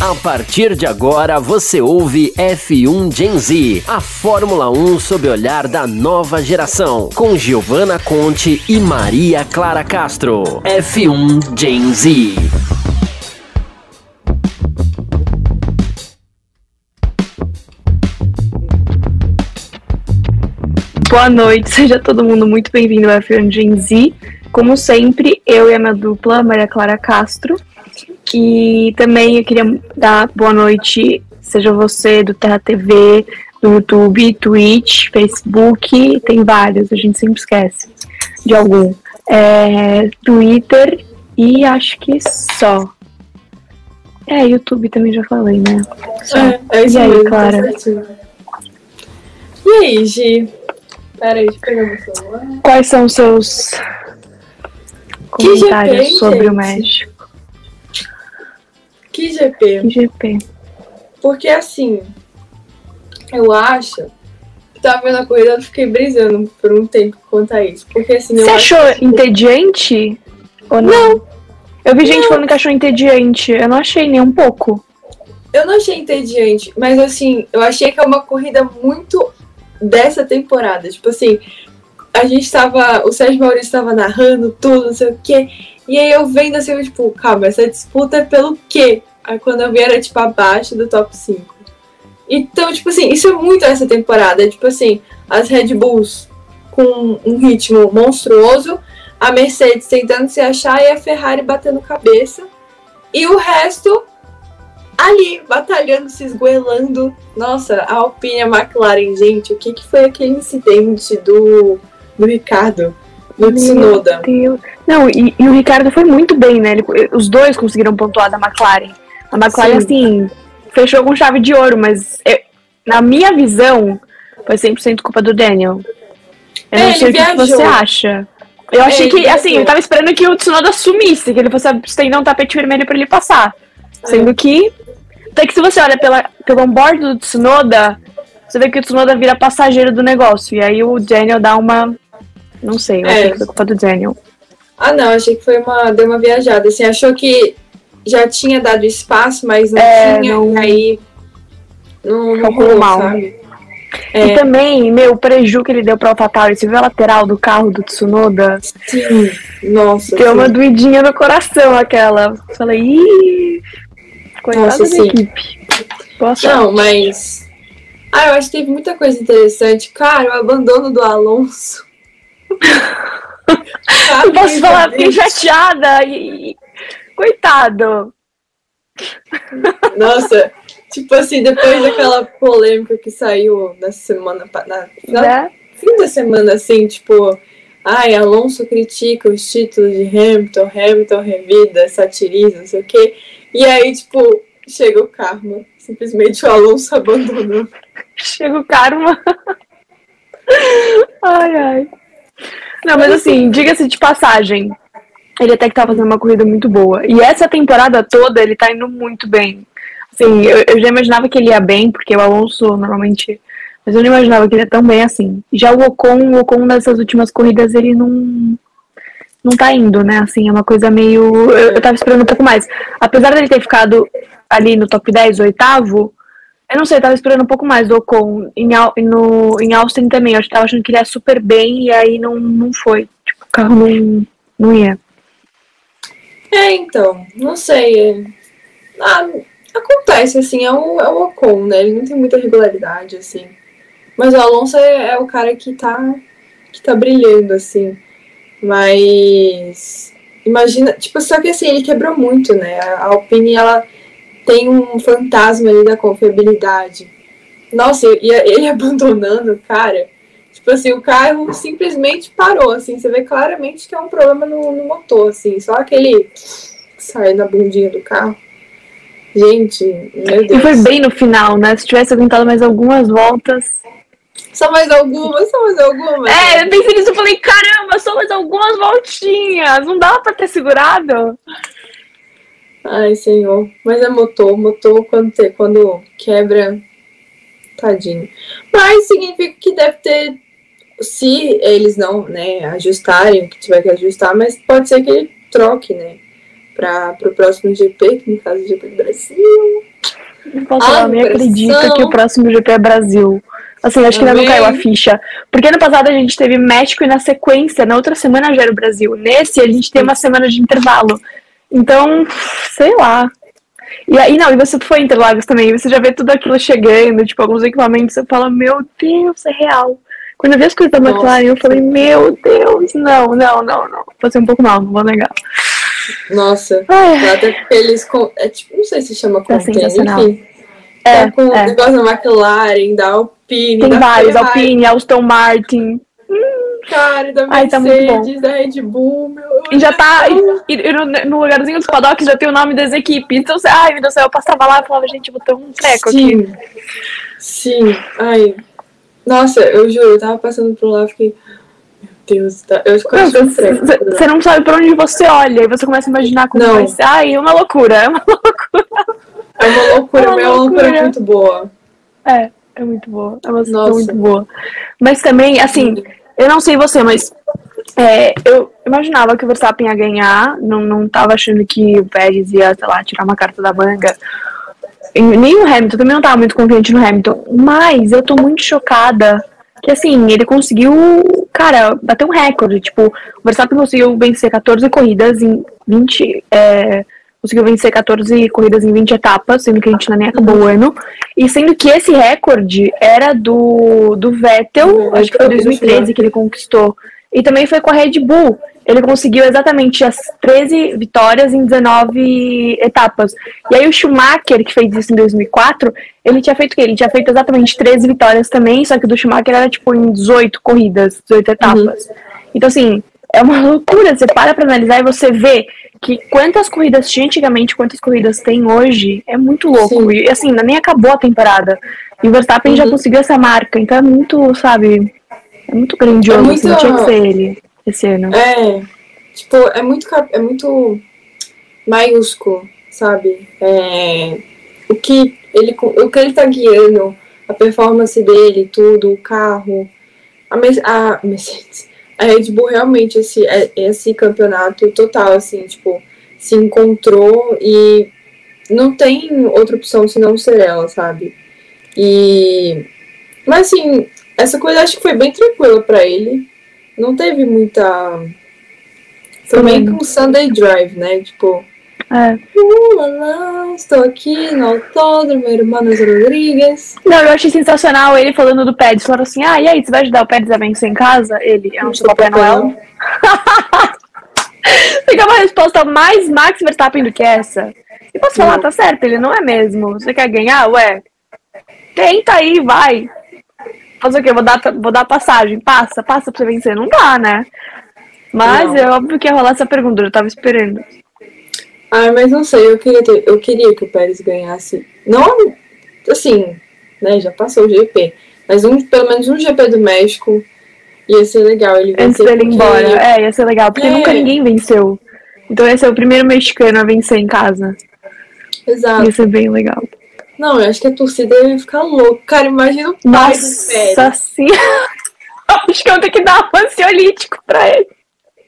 A partir de agora você ouve F1 Gen Z, a Fórmula 1 sob o olhar da nova geração, com Giovanna Conte e Maria Clara Castro. F1 Gen Z. Boa noite, seja todo mundo muito bem-vindo ao F1 Gen Z. Como sempre, eu e a minha dupla, Maria Clara Castro. E também eu queria dar boa noite, seja você do Terra TV, do YouTube, Twitch, Facebook, tem vários, a gente sempre esquece de algum. É, Twitter e acho que só. É, YouTube também já falei, né? Só. É, é isso e aí, mesmo, tá Clara? certinho. E aí, Gi? Pera aí, deixa eu pegar meu celular. Quais são os seus Que GP, comentários hein, sobre o gente? México? Que GP? Que GP? Porque assim, eu acho que tava vendo a corrida, eu fiquei brisando por um tempo quanto a isso. Porque assim, Você acho achou que, entediante? Ou não? Eu vi gente falando que achou entediante. Eu não achei nem um pouco. Eu não achei entediante, mas assim, eu achei que é uma corrida muito dessa temporada. Tipo assim, a gente tava. O Sérgio Maurício estava narrando tudo, não sei o quê. E aí eu vendo assim, eu, tipo, calma, essa disputa é pelo quê? Aí quando eu vi era tipo abaixo do top 5. Então, tipo assim, isso é muito essa temporada. Tipo assim, as Red Bulls com um ritmo monstruoso, a Mercedes tentando se achar e a Ferrari batendo cabeça. E o resto ali, batalhando, se esgoelando. Nossa, a Alpine a McLaren, gente, o que, que foi aquele incidente do, do Ricardo no Tsunoda? Não, e, e o Ricardo foi muito bem, né? Ele- os dois conseguiram pontuar da McLaren. A McLaren, Sim. assim, fechou com chave de ouro, mas eu- na minha visão, foi 100% culpa do Daniel. Eu É, não sei o que você acha. Eu achei ele que, assim, eu tava esperando que o Tsunoda sumisse, que ele fosse estender um tapete vermelho pra ele passar. Sendo que. Até que se você olha pela, pelo onboard do Tsunoda, você vê que o Tsunoda vira passageiro do negócio. E aí o Daniel dá uma. Não sei, eu É. achei que foi culpa do Daniel. Ah, não, achei que foi uma. Deu uma viajada. Assim, achou que já tinha dado espaço, mas não É, tinha. não- E aí. Não, não rolou, mal. sabe? E É, também, meu, o preju que ele deu pra AlphaTauri, você viu a lateral do carro do Tsunoda? sim. Nossa. Deu uma sim. doidinha no coração aquela. Falei, ih, coitada Nossa, da sim. equipe. Boa. Não, mas. Ah, eu acho que teve muita coisa interessante. Cara, o abandono do Alonso. Não posso falar, fiquei chateada. E... Coitado. Nossa, tipo assim, depois daquela polêmica que saiu na semana. Na, na Né? fim da semana, assim, tipo. Ai, Alonso critica os títulos de Hamilton, Hamilton revida, satiriza, não sei o quê. E aí, tipo, chega o karma. Simplesmente o Alonso abandonou. Chega o karma. ai, ai. Não, mas assim, diga-se de passagem. Ele até que tá fazendo uma corrida muito boa. E essa temporada toda ele tá indo muito bem. Assim, eu, eu já imaginava que ele ia bem, porque o Alonso normalmente. Mas eu não imaginava que ele ia tão bem assim. Já o Ocon, o Ocon nessas últimas corridas, ele não. Não tá indo, né? Assim, é uma coisa meio. Eu, eu tava esperando um pouco mais. Apesar dele ter ficado ali no top 10, oitavo, eu não sei, eu tava esperando um pouco mais do Ocon. Em, no, em Austin também, eu tava achando que ele ia super bem e aí não, não foi. Tipo, o carro não, não ia. É, então, não sei. Ah, acontece, assim, é o, é o Ocon, né? Ele não tem muita regularidade, assim. Mas o Alonso é, é o cara que tá, que tá brilhando, assim. Mas. Imagina, tipo, só que assim, ele quebrou muito, né? A Alpine, ela tem um fantasma ali da confiabilidade. Nossa, e ele abandonando, cara. Tipo assim, o carro simplesmente parou, assim. Você vê claramente que é um problema no, no motor, assim. Só aquele que sai na bundinha do carro. Gente, meu E Deus. foi bem no final, né? Se tivesse aguentado mais algumas voltas. Só mais algumas, só mais algumas. É, eu pensei nisso e falei, caramba, só mais algumas voltinhas. Não dava pra ter segurado. Ai, senhor. Mas é motor. Motor, quando, te- quando quebra, tadinho. Mas significa que deve ter, se eles não né, ajustarem o que tiver que ajustar, mas pode ser que ele troque, né? Para o próximo GP, que no caso é o GP do Brasil. Posso falar, nem acredito que o próximo GP é Brasil. Assim, acho que ainda não caiu a ficha. Porque ano passado a gente teve México e na sequência, na outra semana já era o Brasil. Nesse, a gente tem uma semana de intervalo. Então, sei lá. E aí, não, e você foi em Interlagos também, você já vê tudo aquilo chegando, tipo, alguns equipamentos, você fala, meu Deus, é real. Quando eu vi as coisas da McLaren, eu falei, meu Deus, não, não, não, não. Passei um pouco mal, não vou negar. Nossa, até porque eles. É, tipo, não sei se chama tá contêiner, enfim. É, tá com é. o negócio da McLaren, da Alpine. Tem da vários, Ferrari. Alpine, Aston Martin. Cara, da Ai, tá muito bom. Mercedes, da Red Bull, meu. E já tá. E, e no, no lugarzinho dos paddocks já tem o nome das equipes. Então, você, ai, meu Deus do céu, eu passava lá e falava, gente, ter um treco Sim. aqui. Sim, ai. Nossa, eu juro, eu tava passando por lá e fiquei. Meu Deus, tá... eu. Você você não sabe pra onde você olha, e você começa a imaginar como Não. vai ser. Ai, é uma loucura, é uma É uma loucura, É uma é uma loucura loucura. muito boa. É, é muito boa. É uma Nossa. muito boa. Mas também, assim, eu não sei você, mas é, eu imaginava que o Verstappen ia ganhar. Não, não tava achando que o Pérez ia, sei lá, tirar uma carta da manga. E Nem o Hamilton, também não tava muito confiante no Hamilton. Mas eu tô muito chocada que, assim, ele conseguiu, cara, bater um recorde. Tipo, o Verstappen conseguiu vencer 14 corridas em 20. É, conseguiu vencer 14 corridas em 20 etapas, sendo que a gente ainda nem acabou o ano. E sendo que esse recorde era do, do Vettel, acho que foi em Vettel, 2013 que ele conquistou. E também foi com a Red Bull. Ele conseguiu exatamente as 13 vitórias em 19 etapas. E aí o Schumacher, que fez isso em 2004, ele tinha feito o quê? Ele tinha feito exatamente 13 vitórias também, só que o do Schumacher era tipo em 18 corridas, 18 etapas. Então assim, é uma loucura. Você para pra analisar e você vê que quantas corridas tinha antigamente, quantas corridas tem hoje, é muito louco. Sim. E assim, ainda nem acabou a temporada. E o Verstappen já Uhum. conseguiu essa marca, então é muito, sabe, é muito grandioso, É muito- assim, tinha que ser ele esse ano. É, tipo, é muito, é muito maiúsculo, sabe? É, o, que ele, o que ele tá guiando, a performance dele, tudo, o carro, a, a Mercedes, a Red Bull realmente, esse, é- esse campeonato total, assim, tipo, se encontrou e não tem outra opção senão ser ela, sabe? E. Mas assim, essa coisa acho que foi bem tranquila pra ele. Não teve muita. Foi meio que um Sunday Drive, né? Tipo, É. uh, lá, estou aqui no autódromo, Hermanos Rodrigues. Não, eu achei sensacional ele falando do Pérez. Falaram assim, ah, e aí, você vai ajudar o Pérez a vencer em casa? Ele, eu não sou Papai Noel. Fica uma resposta mais Max Verstappen do que essa. E posso falar, Não. tá certo, ele não é mesmo. Você quer ganhar? Ué, tenta aí, vai. Fazer o quê? Vou dar, vou dar passagem. Passa, passa pra você vencer. Não dá, né? Mas Não. é óbvio que ia rolar essa pergunta, eu tava esperando. Ai, mas não sei, eu queria, ter- eu queria que o Pérez ganhasse. Não, assim, né? Já passou o GP. Mas um, pelo menos um GP do México ia ser legal ele. Antes dele ir embora. É, ia ser legal, porque É. nunca ninguém venceu. Então ia ser o primeiro mexicano a vencer em casa. Exato. Ia ser bem legal. Não, eu acho que a torcida ia ficar louca. Cara, imagina o pai do Pérez. Nossa senhora. Acho que eu vou ter que dar um ansiolítico pra ele.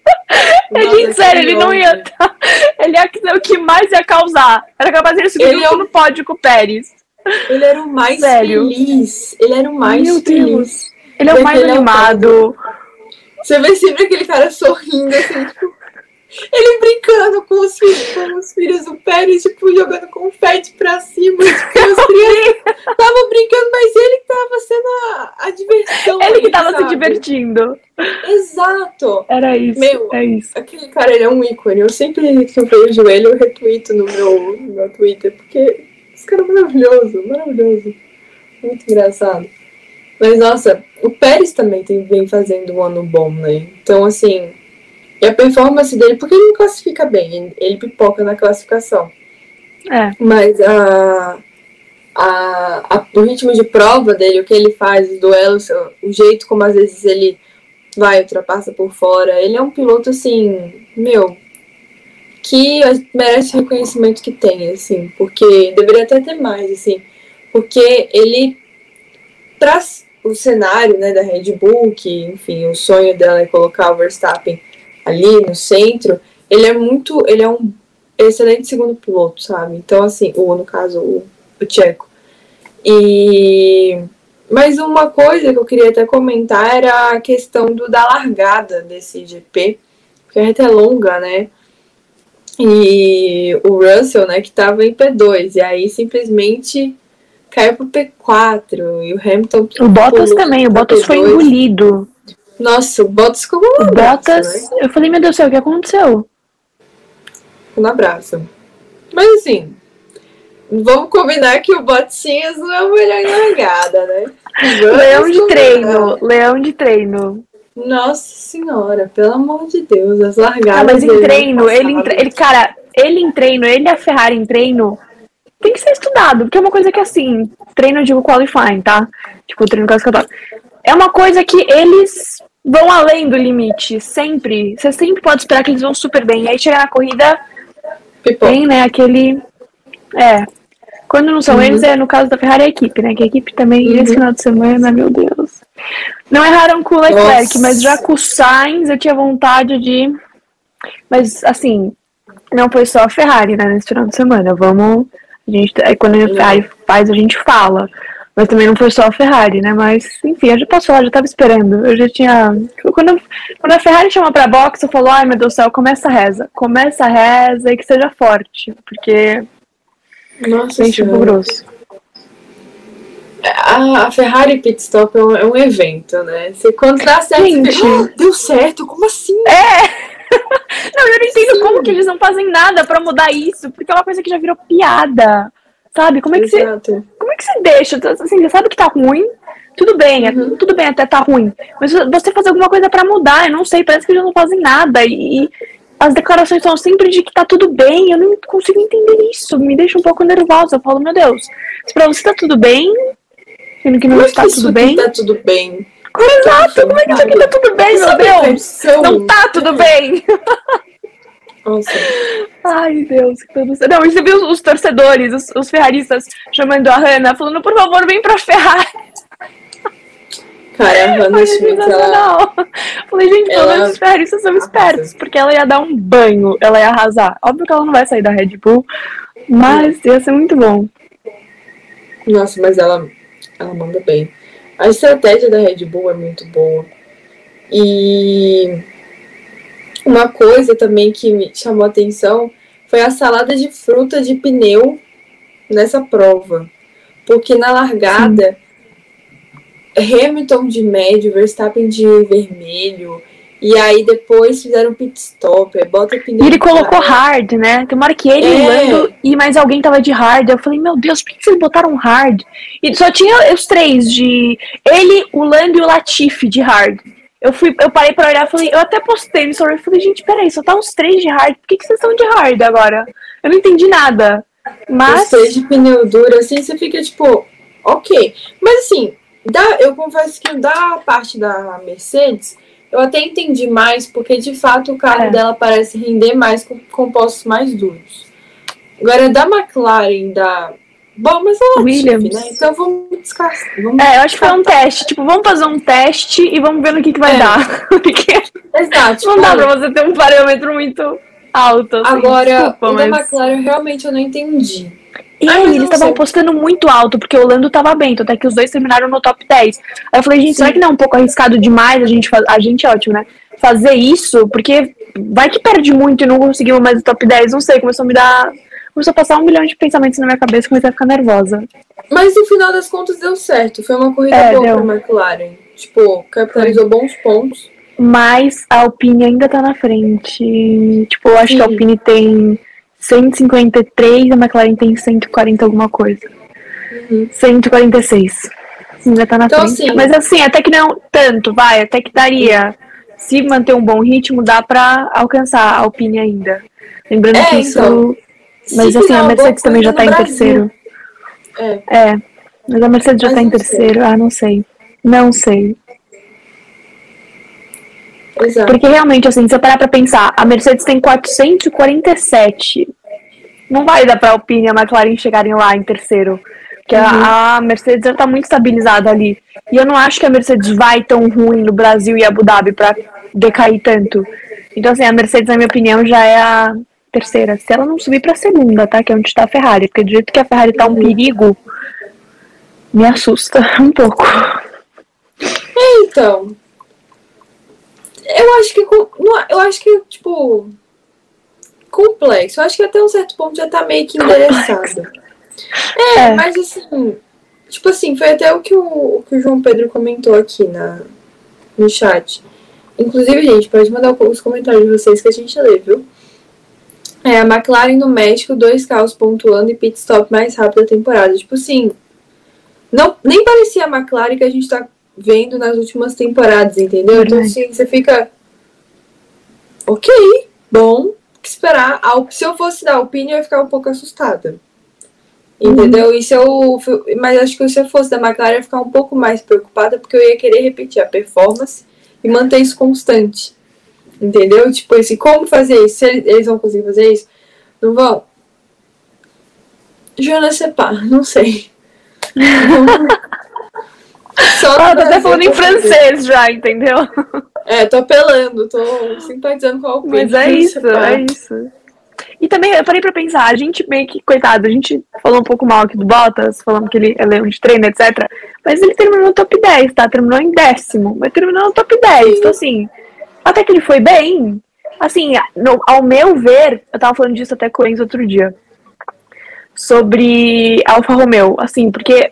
Nossa, gente, sério, ele não ia. tá- Ele ia ser o que mais ia causar. Era capaz de ele subir Ele é no pódio com o Pérez. Ele era o mais Sério? feliz. Ele era o mais Meu feliz. Deus. Ele é o mais Ele é o animado. Você vê sempre aquele cara sorrindo, assim, tipo. Ele brincando com os filhos, com os filhos do Pérez, tipo, jogando confete pra cima. Tipo, as crianças estavam brincando, mas ele que tava sendo a, a diversão. Ele que tava se sabe? divertindo. Exato. Era isso. Meu, é isso. Aquele cara, ele é um ícone. Eu sempre que eu vejo ele, eu retuito no meu, no meu Twitter, porque esse cara é maravilhoso, maravilhoso. Muito engraçado. Mas, nossa, o Pérez também tem, vem fazendo um ano bom, né? Então, assim, e a performance dele, porque ele não classifica bem, ele, pipoca na classificação. É. Mas a, a, a- o ritmo de prova dele, o que ele faz, os duelos, o jeito como às vezes ele vai, ultrapassa por fora, ele é um piloto assim, meu, que merece o reconhecimento que tem, assim, porque deveria até ter mais, assim, porque ele traz o cenário, né, da Red Bull, que, enfim, o sonho dela é colocar o Verstappen ali no centro, ele é muito, ele é um excelente segundo piloto, sabe? Então, assim, ou no caso, o o tcheco. E mas uma coisa que eu queria até comentar era a questão do, da largada desse GP, porque a reta é longa, né? E o Russell, né, que estava em P2, e aí simplesmente caiu pro P4, e o Hamilton... O Bottas também, o Bottas P2. foi engolido. Nossa, o Bottas ficou com um Bottas, né? eu falei, meu Deus do céu, o que aconteceu? Um abraço. Mas assim, vamos combinar que o Botinhas não é o melhor em largada, né? Vamos leão de treino, leão de treino. Nossa senhora, pelo amor de Deus, as largadas. Ah, mas em treino, ele, ele, cara, ele em treino, ele e a Ferrari em treino, tem que ser estudado, porque é uma coisa que assim, treino eu digo qualifying, tá? Tipo, treino classificatório. É uma coisa que eles vão além do limite, sempre. Você sempre pode esperar que eles vão super bem. E aí chega na corrida, Pipoca. tem, né, aquele. É. Quando não são uhum. eles, é no caso da Ferrari a equipe, né? Que a equipe também, uhum. esse final de semana, meu Deus. Não erraram com o Leclerc, Nossa. mas já com o Sainz eu tinha vontade de. Mas, assim, não foi só a Ferrari, né, nesse final de semana. Vamos. A gente, aí quando a Ferrari faz, a gente fala. Mas também não foi só a Ferrari, né? Mas, enfim, já passou, já tava esperando. Eu já tinha. Quando, quando a Ferrari chama pra boxe, eu falo, ai meu Deus do céu, começa a reza. Começa a reza e que seja forte. Porque. Nossa, bem tipo grosso. A, a Ferrari Pit Stop é um, é um evento, né? Você, quando dá certo, Gente, você, oh, deu certo, como assim? É! não, eu não entendo Sim. como que eles não fazem nada pra mudar isso, porque é uma coisa que já virou piada. Sabe? Como é que Exato. você. Como é que você deixa? Assim, você sabe que tá ruim. Tudo bem, é uhum. tudo bem até tá ruim. Mas você fazer alguma coisa para mudar, eu não sei, parece que eles não fazem nada. E, as declarações são sempre de que tá tudo bem. Eu não consigo entender isso. Me deixa um pouco nervosa. Eu falo, meu Deus, se pra você tá tudo bem, sendo que não como está é que tudo bem. Tá tudo bem. Exato, como é que isso aqui tá tudo bem, meu Deus? Não tá tudo bem. Nossa. Ai, Deus, que tudo Não, e você viu os, torcedores, os, os ferraristas chamando a Hannah, falando, por favor, vem pra Ferrari. Cara, a Hannah Schmidt, ela... Falei, gente, pelo menos os ferraristas são espertos, porque ela ia dar um banho, ela ia arrasar. Óbvio que ela não vai sair da Red Bull, mas ia ser muito bom. Nossa, mas ela, ela manda bem. A estratégia da Red Bull é muito boa. E uma coisa também que me chamou a atenção foi a salada de fruta de pneu nessa prova. Porque na largada, Sim. Hamilton de médio, Verstappen de vermelho, e aí depois fizeram pit stop, bota pneu. E ele colocou hard, né? Tem uma hora que ele, é. Lando e mais alguém tava de hard. Eu falei, meu Deus, por que vocês botaram hard? E só tinha os três de. Ele, o Lando e o Latifi de hard. Eu fui, eu parei pra olhar falei, eu até postei no story, falei, gente, peraí, só tá uns três de hard, por que, que vocês estão de hard agora? Eu não entendi nada. Mas. Os três de pneu duro, assim, você fica tipo, ok. Mas assim, da, eu confesso que da parte da Mercedes, eu até entendi mais, porque de fato o carro é. dela parece render mais com compostos mais duros. Agora, da McLaren, da Bom, mas é Williams. né? Então vamos descartar. Vamos é, eu acho que foi um teste. Tipo, vamos fazer um teste e vamos ver no que, que vai é. dar. Porque Exato. Não dá pra você ter um parâmetro muito alto. Assim. Agora, Desculpa, o mas... da McLaren realmente eu não entendi. E aí, eles estavam postando muito alto, porque o Lando tava bem, até que os dois terminaram no top 10. Aí eu falei, gente, Sim. será que não é um pouco arriscado demais a gente fazer. A gente é ótimo, né? Fazer isso, porque vai que perde muito e não conseguimos mais o top 10, não sei, começou a me dar começou a passar um milhão de pensamentos na minha cabeça e comecei a ficar nervosa. Mas no final das contas deu certo. Foi uma corrida é, boa deu. pra McLaren. Tipo, capitalizou bons pontos. Mas a Alpine ainda tá na frente. Tipo, eu acho Sim. que a Alpine tem 153, a McLaren tem 140 alguma coisa. Uhum. 146. Ainda tá na então, frente. Assim, Mas assim, até que não tanto, vai, até que daria. Se manter um bom ritmo, dá pra alcançar a Alpine ainda. Lembrando é, que isso então. Mas assim, a Mercedes também já tá em terceiro. É. é. Mas a Mercedes já mas tá em terceiro. Sei. Ah, não sei. Não sei. Exato. Porque realmente, assim, se eu parar pra pensar, a Mercedes tem 447. Não vai dar pra Alpine e a McLaren chegarem lá em terceiro. Porque uhum. a Mercedes já tá muito estabilizada ali. E eu não acho que a Mercedes vai tão ruim no Brasil e Abu Dhabi pra decair tanto. Então, assim, a Mercedes, na minha opinião, já é a terceira. Se ela não subir pra segunda, tá? Que é onde tá a Ferrari. Porque do jeito que a Ferrari tá um perigo, me assusta um pouco. Então. Eu acho que. Eu acho que, tipo. Complexo. Eu acho que até um certo ponto já tá meio que endereçado. É, É. mas assim. Tipo assim, foi até o que o, o que o João Pedro comentou aqui na, no chat. Inclusive, gente, pode mandar os comentários de vocês que a gente lê, viu? É, a McLaren no México, dois carros pontuando e pit stop mais rápido da temporada. Tipo assim, não, nem parecia a McLaren que a gente tá vendo nas últimas temporadas, entendeu? Então, assim, você fica. Ok, bom, que esperar. Se eu fosse dar opinião, eu ia ficar um pouco assustada. Entendeu? E se eu. Mas acho que se eu fosse da McLaren, eu ia ficar um pouco mais preocupada, porque eu ia querer repetir a performance e manter isso constante. Entendeu? Tipo, esse, como fazer isso? Se eles, vão conseguir fazer isso? Não vão? Jonas Separ, não sei. Só Ah, tô até falando em francês já, entendeu? É, tô apelando, tô simpatizando com a opinião. Mas é isso, é isso. E também eu parei pra pensar, a gente meio que, coitado, a gente falou um pouou mal aqui do Bottas, falando que ele é leão de treino, etc. Mas ele terminou no top 10, tá? Terminou em décimo, mas terminou no top 10. Então, assim, até que ele foi bem. Assim, no- ao meu ver, eu tava falando disso até com o Enzo outro dia. Sobre Alfa Romeo, assim, porque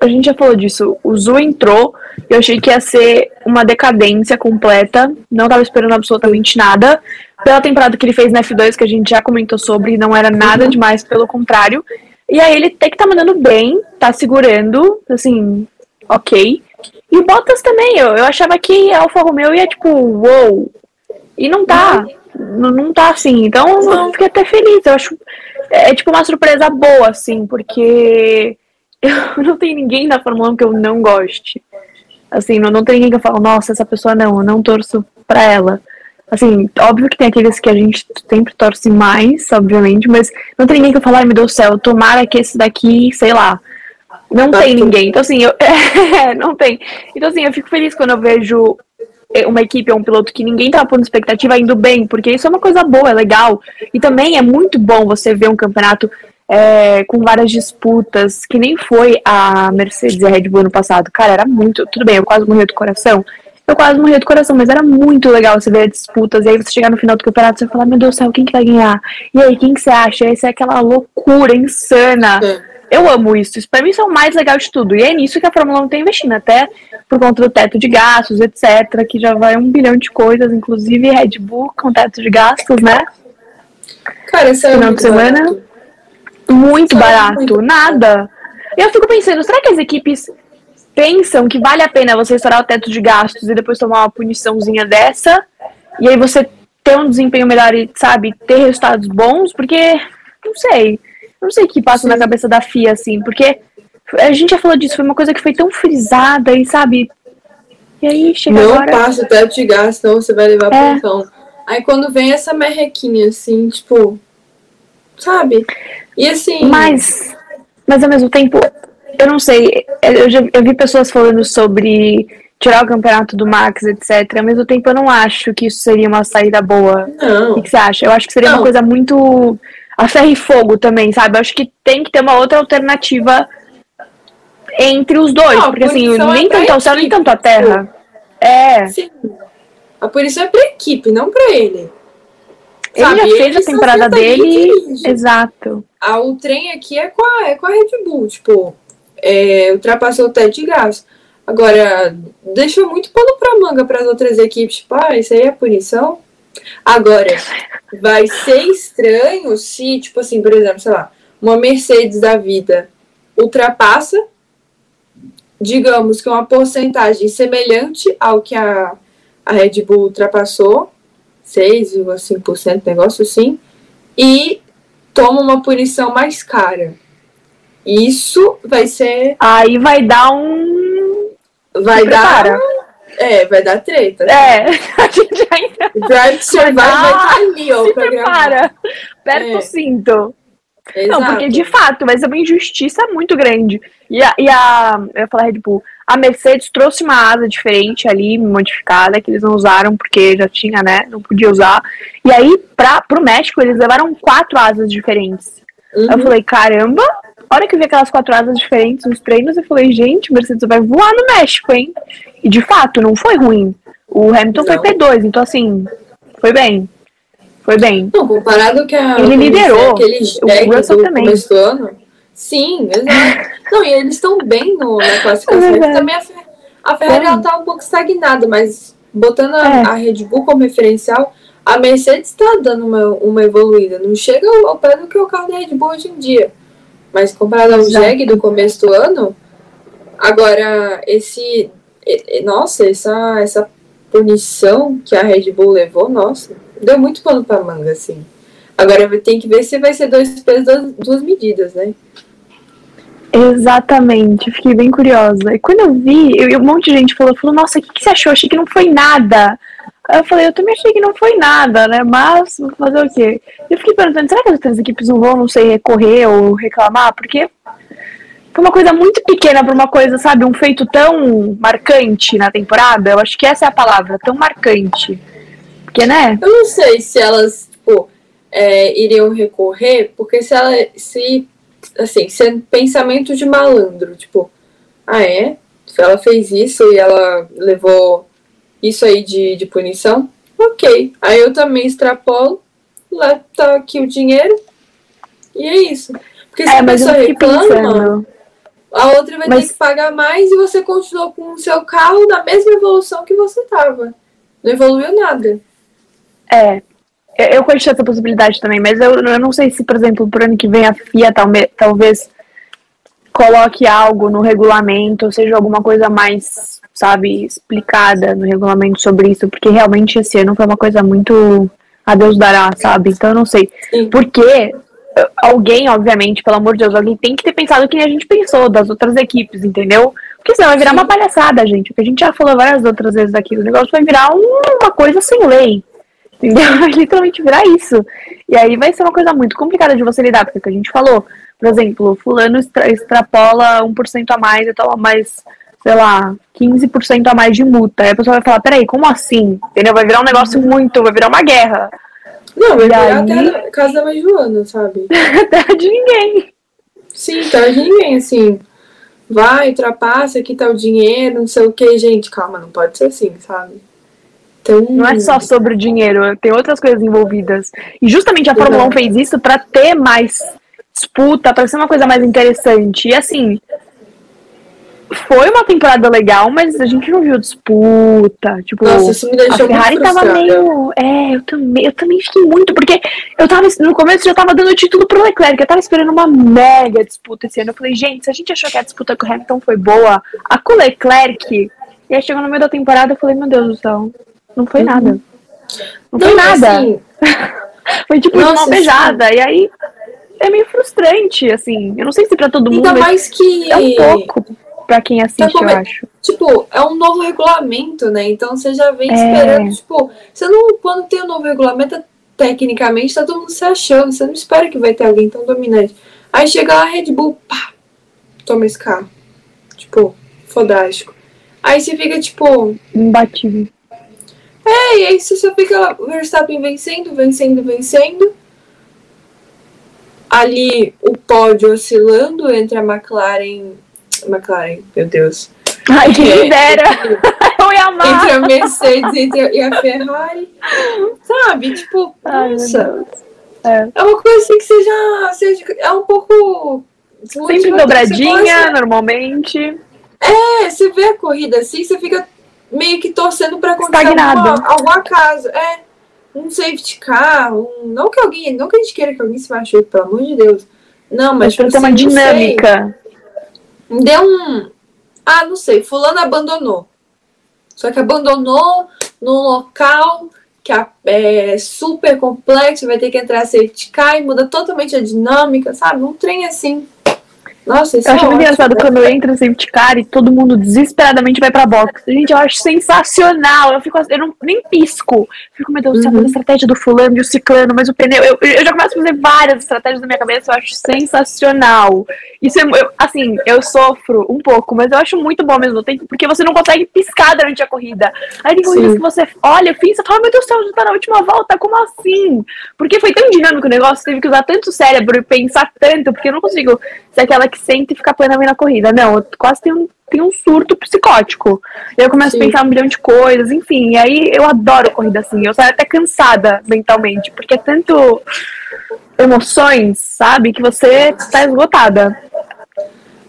a gente já falou disso. O Zu entrou, eu achei que ia ser uma decadência completa. Não tava esperando absolutamente nada. Pela temporada que ele fez na F2, que a gente já comentou sobre, não era nada demais, pelo contrário. E aí ele tem que tá mandando bem, tá segurando, assim, ok. E o Bottas também, eu, eu achava que a Alfa Romeo ia tipo, uou. E não tá. Não, não tá assim. Então eu fiquei até feliz. Eu acho. É tipo uma surpresa boa, assim, porque eu não tem ninguém na Fórmula 1 que eu não goste. Assim, não, não tem ninguém que eu falo, nossa, essa pessoa não, eu não torço pra ela. Assim, óbvio que tem aqueles que a gente sempre torce mais, obviamente, mas não tem ninguém que eu falo, ai meu Deus do céu, tomara que esse daqui, sei lá. Não tem ninguém. Então, assim, eu, é, não tem. Então, assim, eu fico feliz quando eu vejo uma equipe ou um piloto que ninguém tava pondo expectativa indo bem, porque isso é uma coisa boa, é legal. E também é muito bom você ver um campeonato é, com várias disputas, que nem foi a Mercedes e a Red Bull no passado. Cara, era muito. Tudo bem, eu quase morri do coração. Eu quase morri do coração, mas era muito legal você ver as disputas. E aí você chegar no final do campeonato e você falar, meu Deus do céu, quem que vai ganhar? E aí, quem que você acha? Essa é aquela loucura insana. É. Eu amo isso. Isso pra mim isso é o mais legal de tudo. E é nisso que a Fórmula 1 tá investindo, até por conta do teto de gastos, etc. Que já vai um bilhão de coisas, inclusive Red Bull com teto de gastos, né? Cara, isso é Final muito de semana? barato. Muito Só barato, muito nada. E eu fico pensando, será que as equipes pensam que vale a pena você estourar o teto de gastos e depois tomar uma puniçãozinha dessa? E aí você ter um desempenho melhor e, sabe, ter resultados bons? Porque, não sei. Não sei o que passa na cabeça da FIA, assim, porque a gente já falou disso, foi uma coisa que foi tão frisada e, sabe? E aí chega Não agora. passa o teto de gás, senão você vai levar É. pontão. Aí quando vem essa merrequinha, assim, tipo. Sabe? E assim. Mas, mas ao mesmo tempo, eu não sei. Eu, já, eu vi pessoas falando sobre tirar o campeonato do Max, etc. Ao mesmo tempo, eu não acho que isso seria uma saída boa. O Não. que, que você acha? Eu acho que seria Não. uma coisa muito a ferro e fogo também, sabe? Acho que tem que ter uma outra alternativa entre os dois. Não, a porque assim, é nem pra tanto ao céu, nem tanto à terra. É. Sim. A punição é pra equipe, não pra ele. Ele Sabe? já fez Ele a temporada dele. Exato. Ah, o trem aqui é com a, é com a Red Bull, tipo, é, ultrapassou o teto de gás. Agora, deixou muito pano pra manga para as outras equipes, tipo, ah, isso aí é punição. Agora, vai ser estranho se, tipo assim, por exemplo, sei lá, uma Mercedes da vida ultrapassa, digamos que uma porcentagem semelhante ao que a, a Red Bull ultrapassou, 6,5%, negócio assim, e toma uma punição mais cara. Isso vai ser. Aí vai dar um. Vai dar. É, vai dar treta. É, a gente ainda Drive Survive vai estar ali, ó. se prepara. Aperta É. o cinto. Não, porque de fato vai ser uma injustiça muito grande. E a, e a eu ia falar Red Bull, a Mercedes trouxe uma asa diferente ali, modificada, que eles não usaram porque já tinha, né? Não podia usar. E aí, pra, pro México, eles levaram quatro asas diferentes. Uhum. Eu falei, caramba, a hora que eu vi aquelas quatro asas diferentes nos treinos, eu falei, gente, Mercedes vai voar no México, hein? E de fato, não foi ruim. O Hamilton não. foi P2, então assim, foi bem. Foi bem. Não, comparado que a. Ele liderou. Aquele o Russell do também. começo do ano. Sim, exato. não, e eles estão bem no, na classificação. É também a, a Ferrari ela tá um pouco estagnada, mas botando a, é. a Red Bull como referencial, a Mercedes está dando uma, uma evoluída. Não chega ao pé do que o carro da Red Bull hoje em dia. Mas comparado ao Jag do começo do ano, agora esse. Nossa, essa, essa punição que a Red Bull levou, nossa, deu muito pano pra manga, assim. Agora tem que ver se vai ser dois pesos, duas medidas, né? Exatamente, fiquei bem curiosa. E quando eu vi, eu, um monte de gente falou, falou, nossa, o que, que você achou? Achei que não foi nada. Aí eu falei, eu também achei que não foi nada, né? Mas vou fazer o quê? Eu fiquei perguntando, será que as outras equipes não vão, não sei, recorrer ou reclamar? Porque foi uma coisa muito pequena para uma coisa, sabe, um feito tão marcante na temporada. Eu acho que essa é a palavra, tão marcante. Porque, né? Eu não sei se elas, tipo, é, iriam recorrer, porque se ela se assim, se é pensamento de malandro, tipo, ah é? Ela fez isso e ela levou isso aí de, de punição, ok. Aí eu também extrapolo, lá tá aqui o dinheiro, e é isso. Porque se é, a pessoa reclama, pensando. a outra vai mas... ter que pagar mais e você continuou com o seu carro na mesma evolução que você tava. Não evoluiu nada. É, eu conheço essa possibilidade também, mas eu, eu não sei se, por exemplo, pro ano que vem a FIA talvez, talvez coloque algo no regulamento, ou seja, alguma coisa mais, sabe, explicada no regulamento sobre isso, porque realmente esse ano foi uma coisa muito a Deus dará, sabe? Então eu não sei. Sim. Porque alguém, obviamente, pelo amor de Deus, alguém tem que ter pensado o que a gente pensou das outras equipes, entendeu? Porque senão vai virar Sim. uma palhaçada, gente. O que a gente já falou várias outras vezes aqui, o negócio vai virar uma coisa sem lei. Entendeu? Vai literalmente virar isso. E aí vai ser uma coisa muito complicada de você lidar, porque é o que a gente falou, por exemplo, fulano extra, extrapola 1% a mais e toma mais, sei lá, 15% a mais de multa. Aí a pessoa vai falar, peraí, como assim? Entendeu? Vai virar um negócio muito, vai virar uma guerra. Não, vai virar aí... até a casa da mãe Joana, sabe? terra de ninguém. Sim, terra de ninguém, assim. Vai, ultrapassa, aqui tá o dinheiro, não sei o que, gente. Calma, não pode ser assim, sabe? Então, não é só sobre o dinheiro, tem outras coisas envolvidas. E justamente a Fórmula 1 fez isso para ter mais disputa, para ser uma coisa mais interessante. E assim, foi uma temporada legal, mas a gente não viu disputa. Tipo, Nossa, isso me deixou a Ferrari muito tava meio. É, eu também, eu também fiquei muito, porque eu tava. No começo já tava dando título pro Leclerc, eu tava esperando uma mega disputa esse ano. Eu falei, gente, se a gente achou que a disputa com o Hamilton foi boa, a com o Leclerc. E aí chegou no meio da temporada, eu falei, meu Deus do céu, não foi nada. Não, não foi nada. Assim... foi tipo Nossa, uma beijada. Sim. E aí é meio frustrante, assim. Eu não sei se pra todo mundo. Ainda mais que. É um pouco pra quem assiste, tá eu acho. Tipo, é um novo regulamento, né? Então você já vem é... esperando, tipo, você não. Quando tem um novo regulamento, tecnicamente tá todo mundo se achando. Você não espera que vai ter alguém tão dominante. Aí chega lá a Red Bull, pá, toma esse carro. Tipo, fodástico. Aí você fica, tipo. Imbatível. É, e aí você só fica Verstappen vencendo, vencendo, vencendo. Ali o pódio oscilando entre a McLaren. McLaren, meu Deus. Ai, quem é, dera! Entre a Mercedes entre, e a Ferrari. Sabe? Tipo, Ai, nossa. É. é. uma coisa assim que você já. Você, é um pouco. Sempre dobradinha, normalmente. É, você vê a corrida assim, você fica meio que torcendo para acontecer alguma, algum acaso. É, um safety car, um, não que alguém, não que a gente queira que alguém se machuque, pelo amor de Deus. Não, mas, mas tipo, uma assim, dinâmica. Deu um. Ah, não sei, fulano abandonou. Só que abandonou num local que é super complexo, vai ter que entrar safety car e muda totalmente a dinâmica, sabe? Um trem assim. Nossa, isso Eu é acho muito engraçado né? quando eu entro no safety car e todo mundo desesperadamente vai pra box. Gente, eu acho sensacional. Eu fico eu não, nem pisco. Fico, meu Deus, uhum. a estratégia do fulano e o ciclano, mas o pneu. Eu, eu já começo a fazer várias estratégias na minha cabeça, eu acho sensacional. Isso é, eu, assim, eu sofro um pouco, mas eu acho muito bom ao mesmo tempo, porque você não consegue piscar durante a corrida. Aí tem corridas que você olha, pensa, fala, meu Deus do céu, já tá na última volta, como assim? Porque foi tão dinâmico o negócio, teve que usar tanto cérebro e pensar tanto, porque eu não consigo ser aquela que senta e fica plenamente na corrida. Não, eu quase tenho um, tenho um surto psicótico. Eu começo Sim. a pensar um milhão de coisas, enfim. E aí eu adoro corrida assim. Eu saio até cansada mentalmente, porque é tanto emoções, sabe? Que você tá esgotada.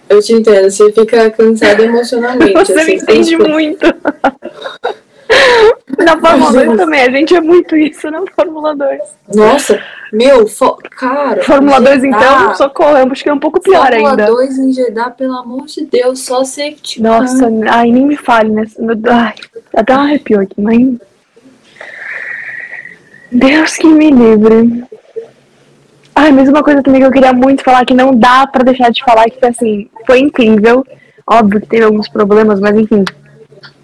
Eu te entendo, você fica cansada emocionalmente. Você assim, me entende tipo... muito. Na Fórmula 2 também, a gente é muito isso na Fórmula 2. Nossa, meu, fo... cara. Fórmula 2 então, socorro, eu acho que é um pouco pior Fórmula ainda. Fórmula 2 em Jeddah, pelo amor de Deus, só safety Nossa, ai, nem me fale, né? Ai, até um arrepio aqui, mas... Deus que me livre. Ai, mas uma coisa também que eu queria muito falar, que não dá pra deixar de falar, que assim, foi incrível. Óbvio que teve alguns problemas, mas enfim.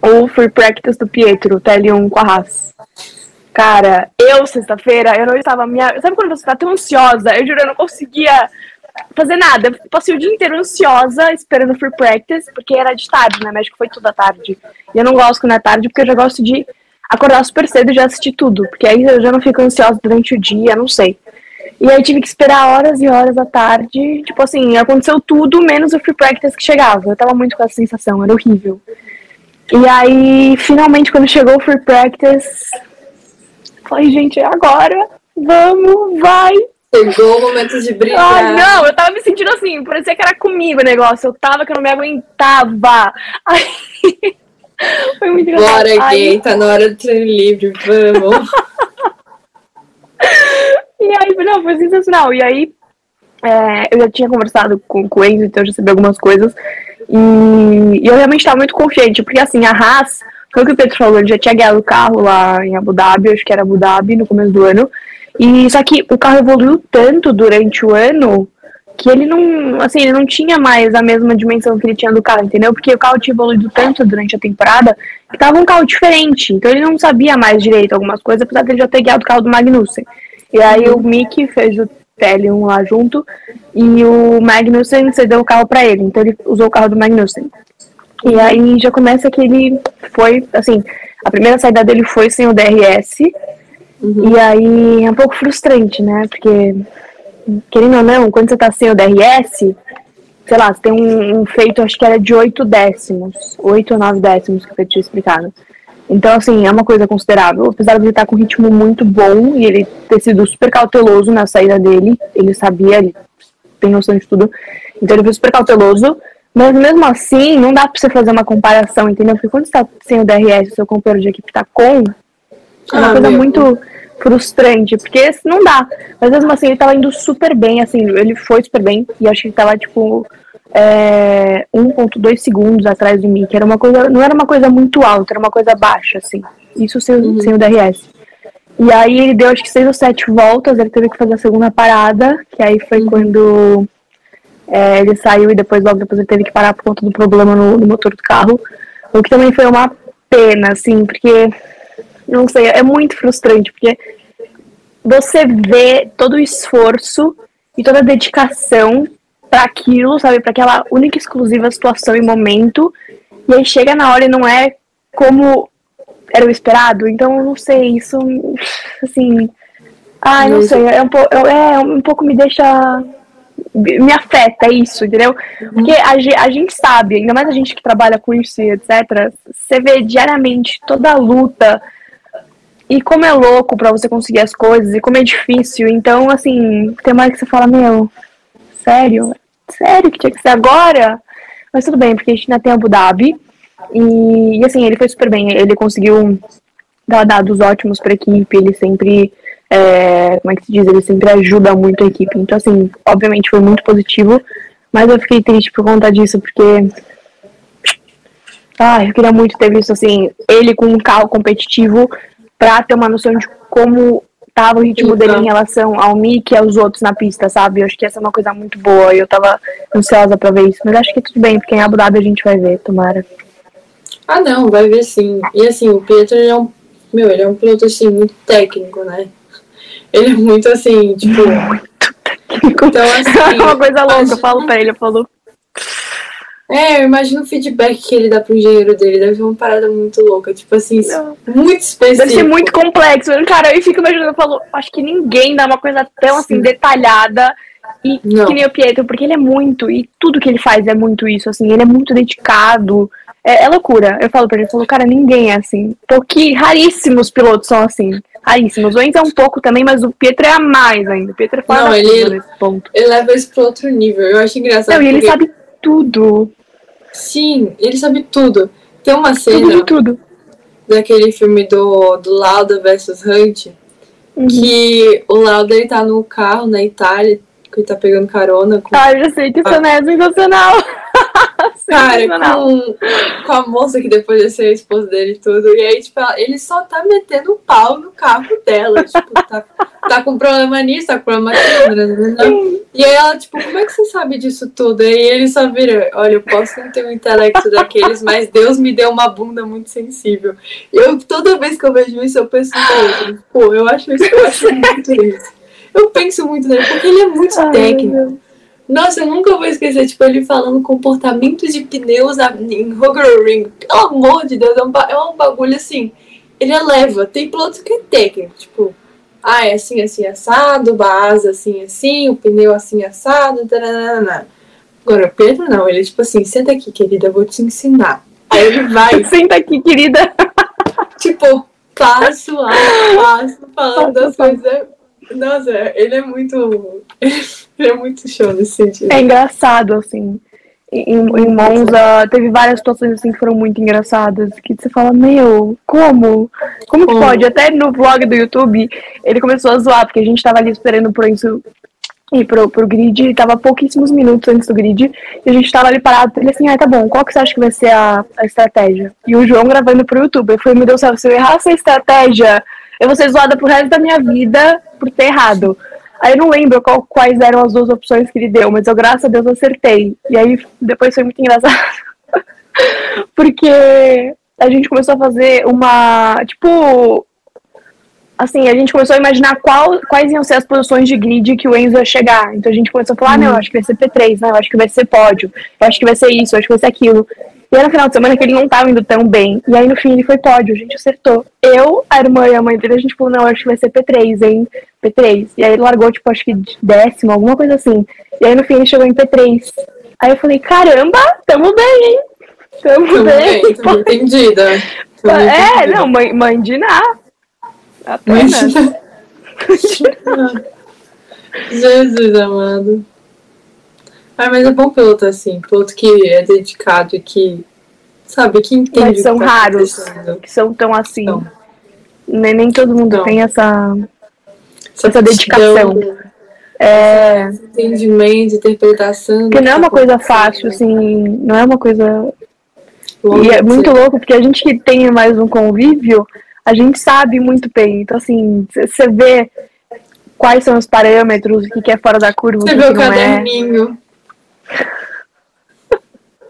O free practice do Pietro, TL1 com a Haas. Cara, eu, sexta-feira, eu não estava. Minha... Sabe quando você tá tão ansiosa? Eu juro, eu não conseguia fazer nada. Eu passei o dia inteiro ansiosa, esperando free practice, porque era de tarde, né? México foi tudo à tarde. E eu não gosto quando é tarde, porque eu já gosto de acordar super cedo e já assistir tudo. Porque aí eu já não fico ansiosa durante o dia, não sei. E aí tive que esperar horas e horas da tarde. Tipo assim, aconteceu tudo, menos o free practice que chegava. Eu tava muito com essa sensação, era horrível. E aí, finalmente, quando chegou o free practice, falei, gente, é agora. Vamos, vai. Chegou o momento de brilhar. Ai, não, eu tava me sentindo assim, parecia que era comigo o negócio. Eu tava que eu não me aguentava. Aí, foi muito engraçado. Bora, gay, tá na hora do treino livre, vamos. E aí, não, foi sensacional. E aí, é, eu já tinha conversado com, com o Enzo, então eu já sabia algumas coisas. E, e eu realmente estava muito confiante, porque assim, a Haas, foi o que o Pedro falou, ele já tinha ganhado o carro lá em Abu Dhabi, acho que era Abu Dhabi no começo do ano. E só que o carro evoluiu tanto durante o ano que ele não, assim, ele não tinha mais a mesma dimensão que ele tinha do carro, entendeu? Porque o carro tinha evoluído tanto durante a temporada que tava um carro diferente. Então ele não sabia mais direito algumas coisas, apesar ele já ter guiado o carro do Magnussen. E aí o Mick fez o TL1 lá junto e o Magnussen cedeu o carro para ele, então ele usou o carro do Magnussen. E aí já começa que ele foi, assim, a primeira saída dele foi sem o DRS, uhum. e aí é um pouco frustrante, né? Porque, querendo ou não, quando você tá sem o DRS, sei lá, você tem um, um feito, acho que era de 8 décimos, 8 ou 9 décimos que eu tinha explicado. Então, assim, é uma coisa considerável. Apesar de ele estar com um ritmo muito bom e ele ter sido super cauteloso na saída dele, ele sabia, ele tem noção de tudo. Então, ele foi super cauteloso. Mas mesmo assim, não dá pra você fazer uma comparação, entendeu? Porque quando você tá sem o DRS, o seu companheiro de equipe tá com, é uma ah, coisa meu. muito frustrante, porque não dá. Mas mesmo assim, ele tava indo super bem, assim, ele foi super bem, e acho que ele tava, tipo, é, 1.2 segundos atrás de mim, que era uma coisa, não era uma coisa muito alta, era uma coisa baixa, assim. Isso sem, uhum. sem o DRS. E aí ele deu acho que seis ou sete voltas, ele teve que fazer a segunda parada, que aí foi uhum. quando é, ele saiu e depois logo depois ele teve que parar por conta do problema no, no motor do carro. O que também foi uma pena, assim, porque não sei, é muito frustrante, porque você vê todo o esforço e toda a dedicação para aquilo, sabe, para aquela única e exclusiva situação e momento, e aí chega na hora e não é como era o esperado, então não sei, isso assim, ai, não sei, é um pouco, é um pouco me deixa me afeta é isso, entendeu? Porque a, a gente sabe, ainda mais a gente que trabalha com isso e etc, você vê diariamente toda a luta e como é louco para você conseguir as coisas e como é difícil. Então, assim, tem mais que você fala, meu, sério? Sério que tinha que ser agora? Mas tudo bem, porque a gente ainda tem Abu Dhabi. E, e assim, ele foi super bem. Ele conseguiu dar dados ótimos para a equipe. Ele sempre, é, como é que se diz? Ele sempre ajuda muito a equipe. Então, assim, obviamente foi muito positivo. Mas eu fiquei triste por conta disso, porque. Ah, eu queria muito ter visto, assim, ele com um carro competitivo para ter uma noção de como tava o ritmo dele em relação ao Mickey e aos outros na pista, sabe? Eu acho que essa é uma coisa muito boa e eu tava ansiosa pra ver isso. Mas acho que tudo bem, porque em Abu Dhabi a gente vai ver, tomara. Ah, não, vai ver sim. E assim, o Pietro, ele é um. Meu, ele é um piloto assim, muito técnico, né? Ele é muito assim, tipo. Então, assim. É uma coisa louca, eu falo pra ele, eu falo, É, eu imagino o feedback que ele dá pro engenheiro dele. Deve ser uma parada muito louca. Tipo assim, Não. muito específico. Deve ser muito complexo. Cara, eu fico imaginando, eu falo, acho que ninguém dá uma coisa tão assim Sim. detalhada e Não. que nem o Pietro, porque ele é muito, e tudo que ele faz é muito isso, assim, ele é muito dedicado. É, é loucura. Eu falo pra ele, eu falo, cara, ninguém é assim. Porque raríssimos pilotos são assim. Raríssimos. O Enzo é um pouco também, mas o Pietro é a mais ainda. O Pietro é fora Não, ele- ponto. Ele leva isso pro outro nível. Eu acho engraçado. Não, e ele sabe tudo. Sim, ele sabe tudo. Tem uma cena Tudo de tudo. daquele filme do, do Lauda versus Hunt, Uhum. que o Lauda ele tá no carro na Itália, que ele tá pegando carona com, Ah, eu já sei que isso é sensacional. Cara, com, com a moça que depois ia ser a esposa dele e tudo. E aí, tipo, ele só tá metendo pau no carro dela. tipo, tá, tá com problema nisso, tá com problema naquilo. E aí ela, tipo, como é que você sabe disso tudo? E ele só vira, olha, eu posso não ter um intelecto daqueles, mas Deus me deu uma bunda muito sensível. Eu, toda vez que eu vejo isso, eu penso. Pô, eu acho isso, eu acho muito isso. Eu penso muito nele, porque ele é muito Ai, técnico. Nossa, eu nunca vou esquecer, tipo, ele falando comportamentos de pneus em Hungaroring. Pelo amor de Deus, é um, é um bagulho assim. Ele eleva. Tem piloto que é técnico, tipo, ah, é assim, assim, assado, a asa assim, assim, o pneu assim, assado, taranana. Agora, o Pedro não, ele é tipo assim, senta aqui, querida, eu vou te ensinar. Aí ele vai, Senta aqui, querida. tipo, passo a passo, falando das coisas. Nossa, ele é muito. Ele é muito show nesse sentido. É engraçado, assim. Em, em Monza, teve várias situações assim que foram muito engraçadas. Que você fala, meu, como? Como que pode? Até no vlog do YouTube, ele começou a zoar, porque a gente tava ali esperando por isso ir pro, pro grid, e tava pouquíssimos minutos antes do grid, e a gente tava ali parado. Ele assim, ah, tá bom, qual que você acha que vai ser a, a estratégia? E o João gravando pro YouTube. Eu falei, meu Deus do céu, se eu errar essa estratégia, eu vou ser zoada pro resto da minha vida por ter errado. Aí eu não lembro qual- quais eram as duas opções que ele deu, mas eu, graças a Deus, acertei. E aí depois foi muito engraçado. Porque a gente começou a fazer uma. Tipo. Assim, a gente começou a imaginar qual, quais iam ser as posições de grid que o Enzo ia chegar. Então a gente começou a falar: ah, não, eu acho que vai ser P3, não, eu acho que vai ser pódio, eu acho que vai ser isso, eu acho que vai ser aquilo. E aí no final de semana que ele não tava indo tão bem. E aí no fim ele foi pódio, a gente acertou. Eu, a irmã e a mãe dele, a gente falou, não, acho que vai ser P3, hein? P3. E aí ele largou, tipo, acho que de décimo, alguma coisa assim. E aí no fim ele chegou em P3. Aí eu falei, caramba, tamo bem, hein? Tamo, Tudo bem. bem, tudo entendida. Tudo é, entendida. não, mãe, mãe de Ná. Mas- Apenas. Jesus amado. Ah, mas é bom piloto assim, piloto que é dedicado e que sabe, que entende. Mas são que tá raros que são tão assim. Não. Nem, nem todo mundo Não. tem essa. Essa, Essa dedicação. aptidão, É, entendimento, interpretação. porque não é uma que coisa fácil, acontecendo. assim. Não é uma coisa E é muito louco, porque a gente que tem mais um convívio, a gente sabe muito bem. Então, assim, você vê quais são os parâmetros, o que que é fora da curva, Você que, vê que o não é.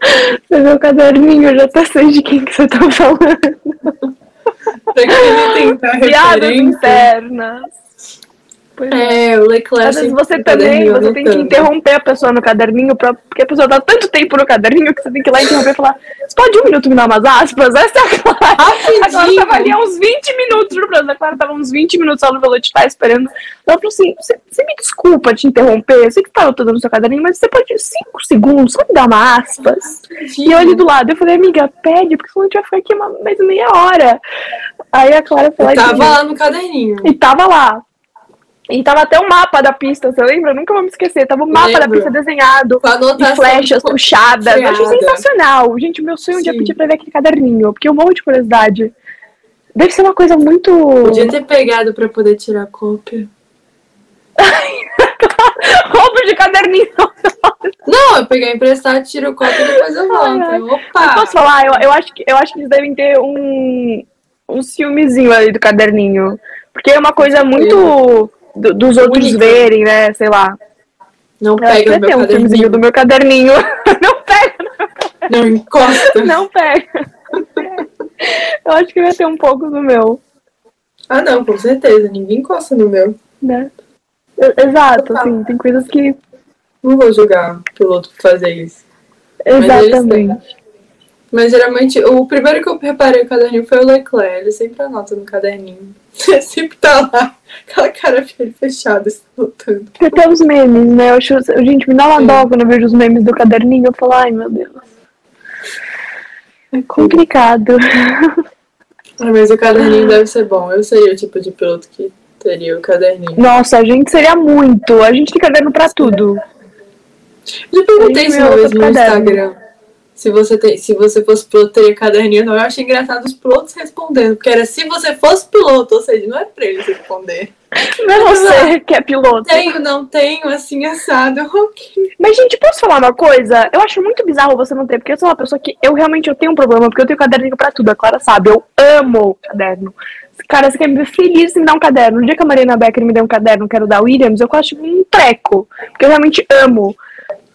Você vê o caderninho, eu já até sei de quem que você tá falando. Quem não tentar Piadas internas. É. É, o Leclerc. Às vezes você o também, você tem que interromper a pessoa no caderninho, pra, porque a pessoa tá tanto tempo no caderninho que você tem que ir lá interromper e falar, você pode um minuto me dar umas aspas? Essa é a Clara. A Clara tava ali há uns 20 minutos, juro pra você, a Clara tava uns 20 minutos lá no Velote tá esperando. Ela falou assim, você, você me desculpa te interromper, eu sei que tá anotando no seu caderninho, mas você pode 5 segundos, só me dar uma aspas? E eu ali do lado, eu falei, amiga, pede, porque senão a gente vai ficar aqui mais meia hora. Aí a Clara e Tava lá no caderninho. E tava lá. E tava até o mapa da pista, você lembra? Eu nunca vou me esquecer. Tava o mapa da Lembro. pista desenhado. E anotação. flechas puxadas. Eu achei freada. sensacional. Gente, o meu sonho um dia Sim. pedir pra ver aquele caderninho, porque eu morro de curiosidade. Deve ser uma coisa muito. Podia ter pegado pra poder tirar cópia. Roubo de caderninho. Não, eu peguei emprestado, tiro cópia e depois eu volto. Ai. Opa! Posso falar? Eu, eu, acho que, eu acho que eles devem ter um, um filmezinho ali do caderninho. Porque é uma coisa muito do- dos outros verem, né? Sei lá. Não pega no meu um filmezinho do meu caderninho. Não pega, Não encosta. não pega. Eu acho que vai ter um pouco do meu, Ah, não, com certeza. Ninguém encosta no meu. né? Exato, assim, tem coisas que. Não vou julgar o piloto por fazer isso. Exatamente. Mas geralmente, o primeiro que eu reparei no caderninho foi o Leclerc. Ele sempre anota no caderninho. Ele sempre tá lá, aquela cara fechada. Tem até os memes, né? Eu acho, gente, me dá uma dó quando eu vejo os memes do caderninho. Eu falo, ai meu Deus. É complicado. Ah, mas o caderninho deve ser bom. Eu seria o tipo de piloto que teria o caderninho. Nossa, a gente seria muito. A gente tem caderno pra tudo. Já perguntei isso uma vez no caderno. Instagram. Se você, tem, se você fosse piloto, teria caderninho. Não, eu achei engraçado os pilotos respondendo. Porque era se você fosse piloto, ou seja, não é pra eles responder. Não é você que é piloto. Tenho, não tenho, assim, assado. Ok. Mas, gente, posso falar uma coisa? Eu acho muito bizarro você não ter, porque eu sou uma pessoa que eu realmente eu tenho um problema, porque eu tenho caderninho pra tudo, a Clara sabe. Eu amo caderno. Cara, você quer me ver feliz em me dar um caderno. No dia que a Marina Becker me deu um caderno, quero dar Williams, eu acho um treco. Porque eu realmente amo.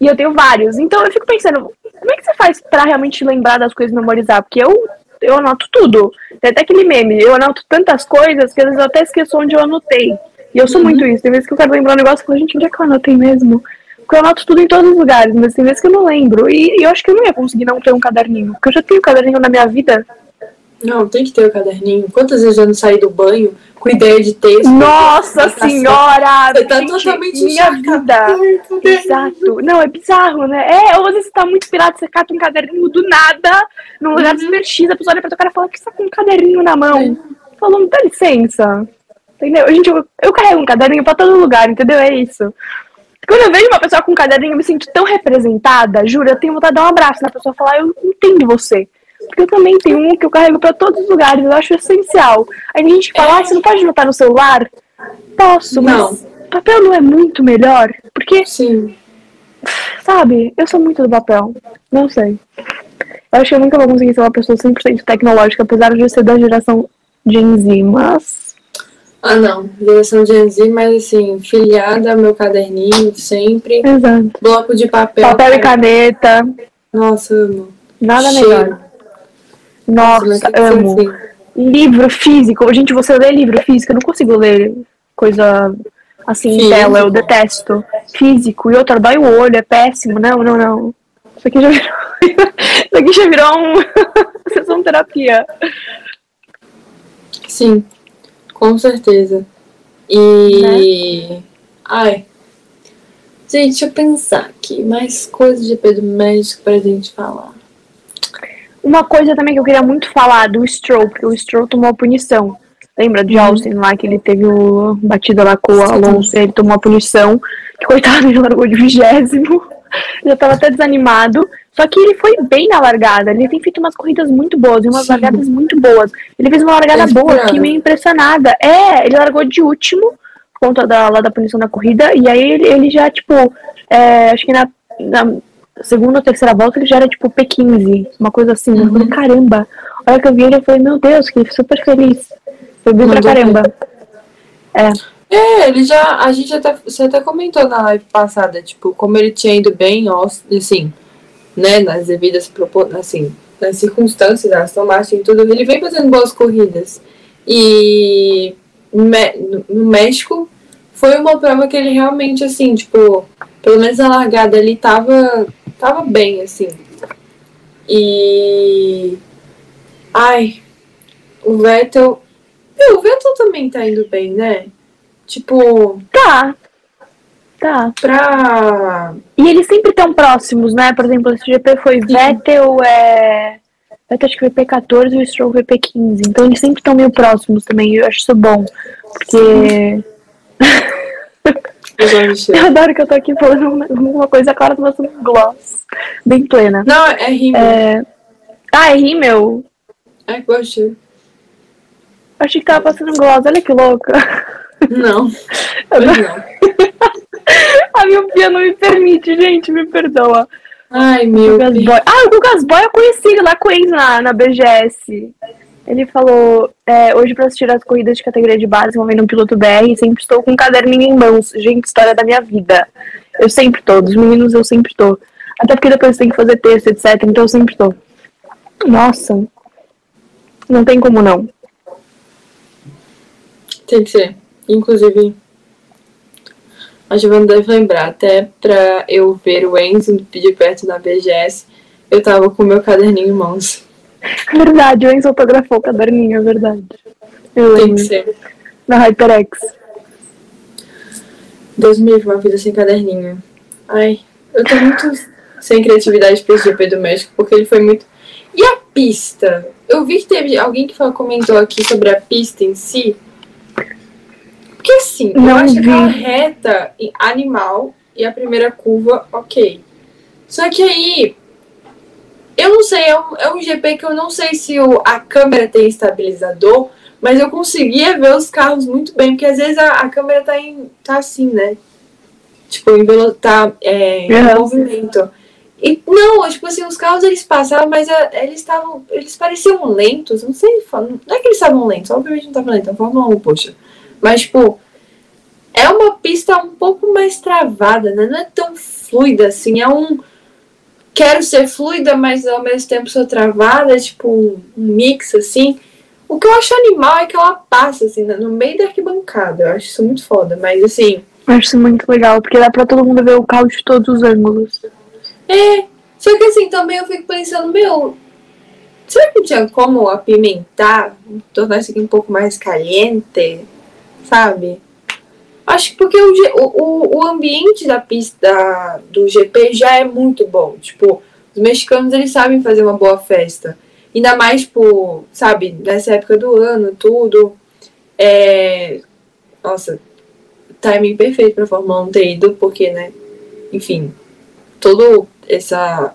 E eu tenho vários. Então eu fico pensando, como é que você faz pra realmente lembrar das coisas e memorizar? Porque eu, eu anoto tudo. Tem até aquele meme, eu anoto tantas coisas que às vezes eu até esqueço onde eu anotei. E eu sou muito isso. Tem vezes que eu quero lembrar um negócio e falo, gente, onde é que eu anotei mesmo? Porque eu anoto tudo em todos os lugares, mas tem vezes que eu não lembro. E, e eu acho que eu não ia conseguir não ter um caderninho. Porque eu já tenho caderninho na minha vida. Não, tem que ter o caderninho. Quantas vezes eu não saí do banho com ideia de texto? Nossa senhora! Você tá gente, totalmente minha vida. Exato. Não, é bizarro, né? É, ou às vezes você tá muito inspirado, você cata um caderninho do nada, num lugar Uhum. desmertido, a pessoa olha pra tua cara e fala que você tá com um caderninho na mão. Falando, dá licença. Entendeu? Gente, eu, eu carrego um caderninho pra todo lugar, entendeu? É isso. Quando eu vejo uma pessoa com um caderninho, eu me sinto tão representada, juro, eu tenho vontade de dar um abraço na pessoa e falar, eu entendo você. Porque eu também tenho um que eu carrego pra todos os lugares, eu acho essencial. Aí tem gente fala, ah, você não pode anotar no celular? Posso, mas Não. papel não é muito melhor? Porque Sim. Sabe? Eu sou muito do papel. Não sei. Eu acho que eu nunca vou conseguir ser uma pessoa 100% tecnológica, apesar de eu ser da geração Gen Z, mas. Ah, não. Geração Gen Z, mas assim, filiada ao meu caderninho, sempre. Exato. Bloco de papel. Papel e caneta. Nossa, amo. Nada Cheiro. melhor. Nossa, amo. assim. Livro físico. Gente, você lê livro físico? Eu não consigo ler coisa assim Físico. tela, eu detesto. Físico. E outra, dói o olho, é péssimo. Não, não, não. Isso aqui já virou. Isso aqui já virou um. sessão terapia. Sim, com certeza. E. Ai. Gente, deixa eu pensar aqui. Mais coisas de Pedro Médico pra gente falar. Uma coisa também que eu queria muito falar do Stroll, porque o Stroll tomou a punição. Lembra de Austin lá, que ele teve o batida lá com o Alonso, e ele tomou a punição, que coitado, ele largou de vigésimo, já tava até desanimado. Só que ele foi bem na largada, ele tem feito umas corridas muito boas, e umas Sim. largadas muito boas. Ele fez uma largada É boa, fiquei meio impressionada. É, ele largou de último, por conta da, lá da punição da corrida, e aí ele, ele já, tipo, é, acho que na, na segunda ou terceira volta ele já era tipo P15, uma coisa assim. Eu Uhum. falei, caramba. A hora que eu vi ele, eu falei, meu Deus, que super feliz. Eu vi pra caramba. É, ele já. A gente até. Você até comentou na live passada, tipo, como ele tinha ido bem, ó, assim, né, nas devidas assim, nas circunstâncias da Aston Martin e tudo, ele vem fazendo boas corridas. E no México foi uma prova que ele realmente, assim, tipo, pelo menos a largada ele tava, tava bem, assim. E. Ai, o Vettel. Meu, o Vettel também tá indo bem, né? Tipo, Tá. Tá. pra. E eles sempre estão próximos, né? Por exemplo, esse GP foi Vettel, é. Vettel acho que foi P14 e o Stroll foi P15. Então eles sempre estão meio próximos também. Eu acho isso bom. Porque. Cheiro. Eu adoro que eu tô aqui falando uma- uma coisa, a Clara tá passando um gloss. Bem plena. Não, é rímel. É. Ah, é rímel? é cheiro. Achei que tava passando um gloss, olha que louca. Não, Eu hoje não- não. A miopia não me permite, gente, me perdoa. Ai, meu Deus. Ah, o Lucas Boy eu conheci ele lá com eles na, na BGS. Ele falou, é, hoje para assistir as corridas de categoria de base, envolvendo um piloto BR, sempre estou com um caderninho em mãos. Gente, história da minha vida. Eu sempre tô, dos meninos eu sempre tô. Até porque depois tem que fazer texto, etc. Então eu sempre tô. Nossa. Não tem como não. Tem que ser. Inclusive, a Giovanna deve lembrar, até pra eu ver o Enzo de perto na BGS, eu tava com o meu caderninho em mãos. Verdade, o Enzo autografou o caderninho, é verdade. Eu Tem lembro. que ser. Na HyperX. Deus me livre, uma vida sem caderninho. Ai, eu tô muito sem criatividade pra esse GP do México, porque ele foi muito. E a pista? Eu vi que teve alguém que falou- comentou aqui sobre a pista em si. Porque assim, eu Não acho aquela vi. reta em- animal e a primeira curva, ok. Só que aí. Eu não sei, é um, é um GP que eu não sei se o, a câmera tem estabilizador, mas eu conseguia ver os carros muito bem, porque às vezes a, a câmera tá, em, tá assim, né? Tipo, em tá é, em Uhum. movimento. E não, tipo assim, os carros eles passavam, mas é, eles estavam. Eles pareciam lentos. Não sei, não é que eles estavam lentos, obviamente não estavam lentos, é a Fórmula 1, poxa. Mas, tipo, é uma pista um pouco mais travada, né? Não é tão fluida assim, é um. Quero ser fluida, mas ao mesmo tempo sou travada, é tipo um, um mix assim. O que eu acho animal é que ela passa assim, no meio da arquibancada. Eu acho isso muito foda, mas assim. Eu acho isso muito legal, porque dá pra todo mundo ver o carro de todos os ângulos. É, só que assim, também eu fico pensando, meu, será que não tinha como apimentar, tornar isso aqui um pouco mais caliente, sabe? Acho que porque o, o, o- ambiente da pista da- do GP já é muito bom. Tipo, os mexicanos eles sabem fazer uma boa festa. Ainda mais, tipo, sabe, nessa época do ano, tudo. É. Nossa, timing perfeito pra Fórmula 1 ter ido, porque, né? Enfim, todo essa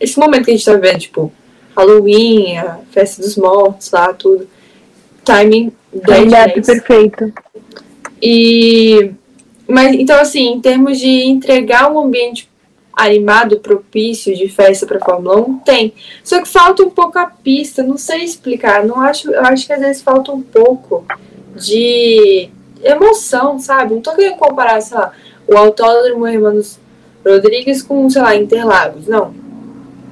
esse momento que a gente tá vendo, tipo, Halloween, a festa dos mortos lá, tudo. Timing 10 de Gap 10. perfeito. E mas então assim, em termos de entregar um ambiente animado, propício de festa para Fórmula 1, tem. Só que falta um pouco a pista, não sei explicar, não acho, eu acho que às vezes falta um pouco de emoção, sabe? Não tô querendo comparar, sei lá, o Autódromo Hermanos Rodrigues com, sei lá, Interlagos, não.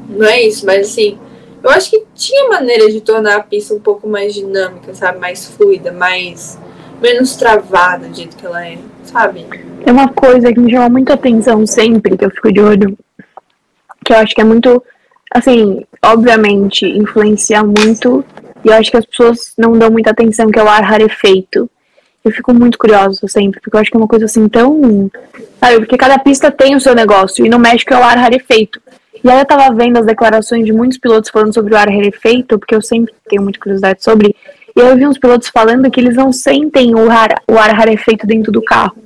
Não é isso, mas assim, eu acho que tinha maneiras de tornar a pista um pouco mais dinâmica, sabe? Mais fluida, mais menos travada do jeito que ela é, sabe? Tem uma coisa que me chama muita atenção sempre, que eu fico de olho, que eu acho que é muito, assim, obviamente, influencia muito, e eu acho que as pessoas não dão muita atenção, que é o ar rarefeito. Eu fico muito curiosa sempre, porque eu acho que é uma coisa assim tão. Sabe, porque cada pista tem o seu negócio, e no México é o ar rarefeito. E aí eu tava vendo as declarações de muitos pilotos falando sobre o ar rarefeito, porque eu sempre tenho muita curiosidade sobre, e aí eu vi uns pilotos falando que eles não sentem o ar, o ar rarefeito dentro do carro.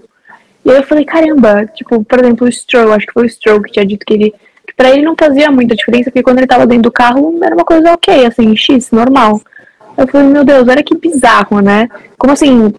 E aí eu falei, caramba, tipo, por exemplo, o Stroll, acho que foi o Stroll que tinha dito que ele. que pra ele não fazia muita diferença, porque quando ele tava dentro do carro era uma coisa ok, assim, X, normal. Eu falei, meu Deus, olha que bizarro, né? Como assim,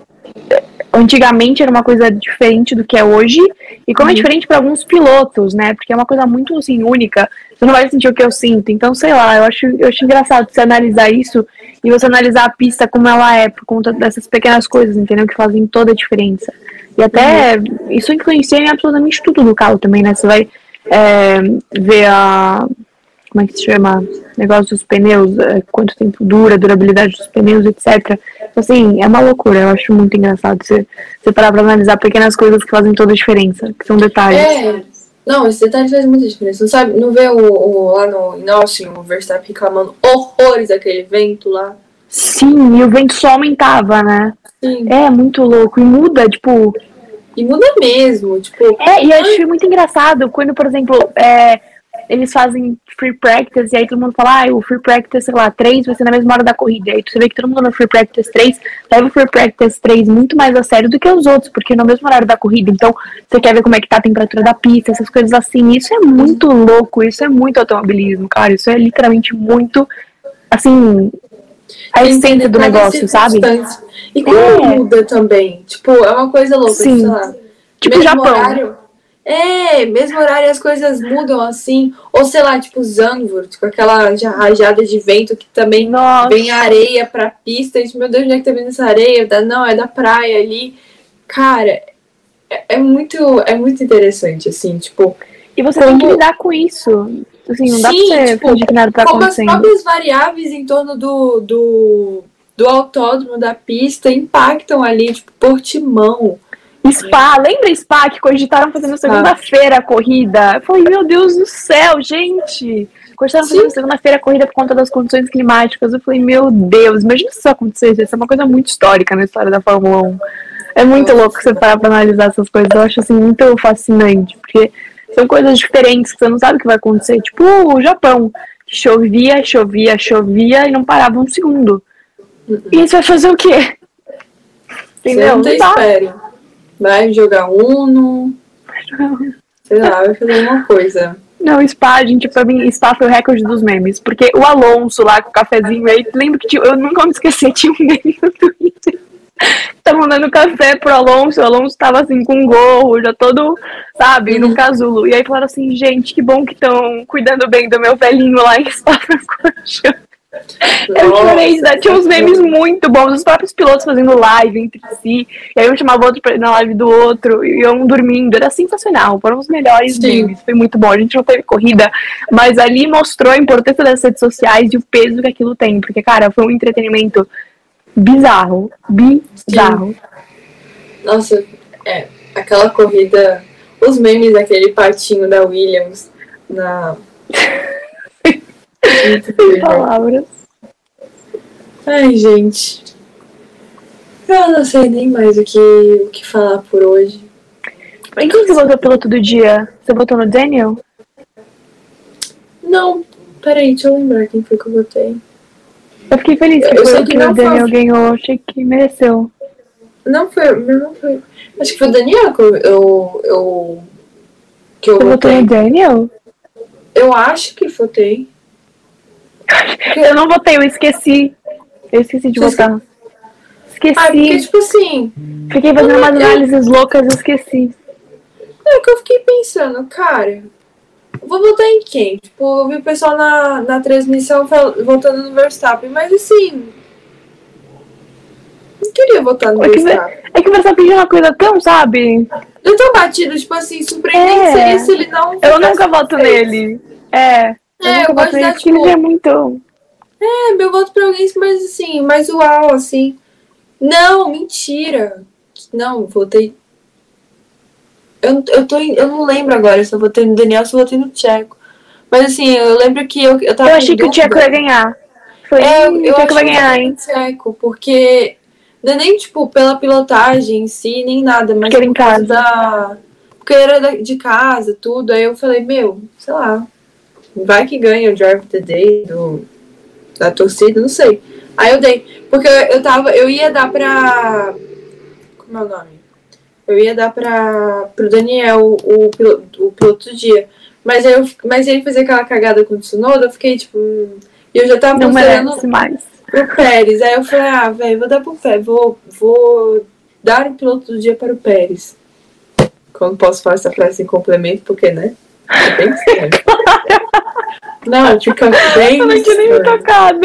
antigamente era uma coisa diferente do que é hoje, e como é diferente para alguns pilotos, né? Porque é uma coisa muito assim, única. Você não vai sentir o que eu sinto. Então, sei lá, eu acho, eu acho engraçado você analisar isso e você analisar a pista como ela é, por conta dessas pequenas coisas, entendeu? Que fazem toda a diferença. E até isso influencia em absolutamente tudo do carro também, né? Você vai é, ver a. Como é que se chama? Negócio dos pneus, é, quanto tempo dura, durabilidade dos pneus, etc. Então, assim, é uma loucura. Eu acho muito engraçado você, você parar pra analisar pequenas coisas que fazem toda a diferença, que são detalhes. É. Não, esse detalhe faz muita diferença. Não sabe, não vê o, o- lá no em Austin, o Verstappen reclamando horrores daquele vento lá. Sim, e o vento só aumentava, né? Sim. É muito louco. E muda, tipo, E muda mesmo, tipo, É, e eu acho muito engraçado quando, por exemplo, é, eles fazem free practice e aí todo mundo fala, ah, o free practice, sei lá, 3 vai ser na mesma hora da corrida. E aí você vê que todo mundo no free practice 3 leva o free practice 3 muito mais a sério do que os outros, porque no mesmo horário da corrida. Então, você quer ver como é que tá a temperatura da pista, essas coisas assim. Isso é muito louco, isso é muito automobilismo, cara. Isso é literalmente muito, assim, a essência do negócio, sabe? E como É. muda também. Tipo, é uma coisa louca, Sim. sei lá. Tipo Japão. horário. É, mesmo horário as coisas mudam assim. Ou sei lá, tipo Zandvoort, com aquela rajada de vento que também Nossa. vem areia pra pista. E, meu Deus, onde é que tá vindo essa areia? Da- Não, é da praia ali. Cara, é, é muito, é muito interessante, assim, tipo, E você tem que Como- lidar com isso. Assim, não dá Sim, pra você tipo, que nada tá como as acontecendo. próprias variáveis em torno do, do, do autódromo, da pista, impactam ali, tipo, Portimão. Spa, lembra Spa que cogitaram fazer na segunda-feira a corrida? Eu falei, meu Deus do céu, gente! Cogitaram fazer na segunda-feira a corrida por conta das condições climáticas. Eu falei, meu Deus, imagina se isso acontecesse. Isso é uma coisa muito histórica na história da Fórmula 1. É muito louco você parar pra analisar essas coisas. Eu acho assim muito fascinante, porque são coisas diferentes que você não sabe o que vai acontecer. Tipo o Japão, que chovia, chovia, chovia e não parava um segundo. E você vai fazer o quê? Entendeu? Você não tem dá. Vai jogar Uno, sei lá, vai fazer alguma coisa. Não, Spa, gente, pra mim, Spa foi o recorde dos memes. Porque o Alonso lá com o cafezinho aí, lembro que tinha, eu nunca me esqueci, tinha um meme no Twitter. Estavam dando café pro Alonso, o Alonso tava assim com um gorro, já todo, sabe, no casulo. E aí falaram assim, gente, que bom que estão cuidando bem do meu velhinho lá em Spa Francorchamps. Eu chorei, né? tinha uns memes muito bons, os próprios pilotos fazendo live entre si, e aí um chamava outro pra na live do outro, e um dormindo, era sensacional, foram os melhores Sim. memes, foi muito bom, a gente não teve corrida, mas ali mostrou a importância das redes sociais e o peso que aquilo tem, porque, cara, foi um entretenimento bizarro, bizarro. Nossa, é, aquela corrida, os memes daquele patinho da Williams na. Sem palavras. Ai, gente. Eu não sei nem mais o que, o que falar por hoje. Em quem você votou piloto do dia? Você votou no Daniel? Não, peraí, deixa eu lembrar quem foi que eu votei. Eu fiquei feliz que Eu foi que que o foi Daniel o- ganhou, achei que mereceu. Não foi, não foi. Acho que foi o Daniel que eu. eu, eu que eu Você votei. no Daniel? Eu acho que votei. Eu não votei, eu esqueci. Eu esqueci de Você votar. Esqueci. Ah, porque, tipo assim, Fiquei fazendo eu- umas eu- análises loucas e esqueci. é que eu fiquei pensando, cara. Vou votar em quem? Tipo, eu vi o pessoal na, na transmissão votando no Verstappen, mas assim. Não queria votar no É que, Verstappen. é que o Verstappen é uma coisa tão, sabe? Eu tô batido, tipo assim, surpreendente É. seria se ele não. Eu nunca voto nele. É. Eu É, nunca eu gosto porque ele tipo, é muito. É, meu voto pra alguém mais assim, mais uau, assim. Não, mentira. Não, votei. Eu, eu, tô, eu não lembro agora se eu votei no Daniel ou se eu votei no Tcheco. Mas assim, eu lembro que eu, eu tava. Eu achei que o. Tcheco ia ganhar. Foi, É, eu, eu vai que eu ganhar, hein? no Tcheco, porque. Não é nem, tipo, pela pilotagem em si, nem nada, mas Porque era em casa. da. Porque era de casa, tudo. Aí eu falei, meu, sei lá. Vai que ganha o Drive the Day do, da torcida, não sei. Aí eu dei. Porque eu, tava. Eu ia dar pra. Como é o nome? Eu ia dar pra, pro Daniel o, o piloto do dia. Mas, aí eu, mas ele fez aquela cagada com o Tsunoda, eu fiquei tipo. E eu já tava Não considerando merece mais. pro Pérez. Aí eu falei, ah, velho, vou dar pro Pérez. Vou, vou dar o piloto do dia para o Pérez. Quando posso falar essa frase em complemento, porque, né? É bem estranho. Não, fica bem Eu não tinha nem me tocado.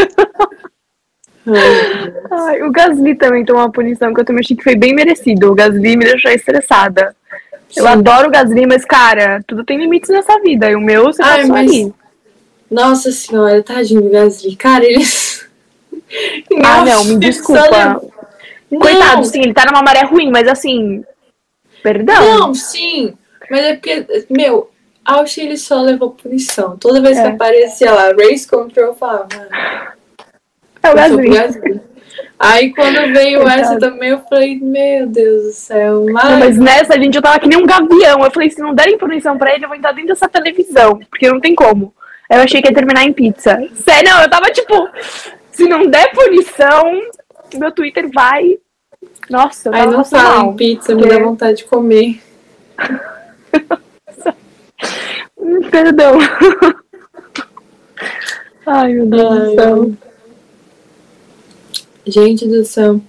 Ai, o Gasly também tomou uma punição que eu também achei que foi bem merecido. O Gasly me deixou estressada. Eu Sim. adoro o Gasly, mas, cara, tudo tem limites nessa vida. E o meu, você Ai, mas- ali. Nossa senhora, tadinho do Gasly. Cara, eles. Ah, não, me desculpa. levou- Coitado, Não, sim, ele tá numa maré ruim, mas assim. Perdão. Não, sim. Mas é porque, meu, que ele só levou punição. Toda vez que É. aparecia lá, Race Control, eu falava, é o Gasly. Aí quando veio Coitado. essa também, eu falei, meu Deus do céu, Não, mas. mas nessa, gente, eu tava que nem um gavião. Eu falei, se não derem punição pra ele, eu vou entrar dentro dessa televisão. Porque não tem como. Eu achei que ia terminar em pizza. Sério, não, eu tava tipo, se não der punição, meu Twitter vai. Nossa, eu Aí não fala em pizza, me porque- dá vontade de comer. Perdão. Ai, meu Deus Ai, do céu. Gente do céu.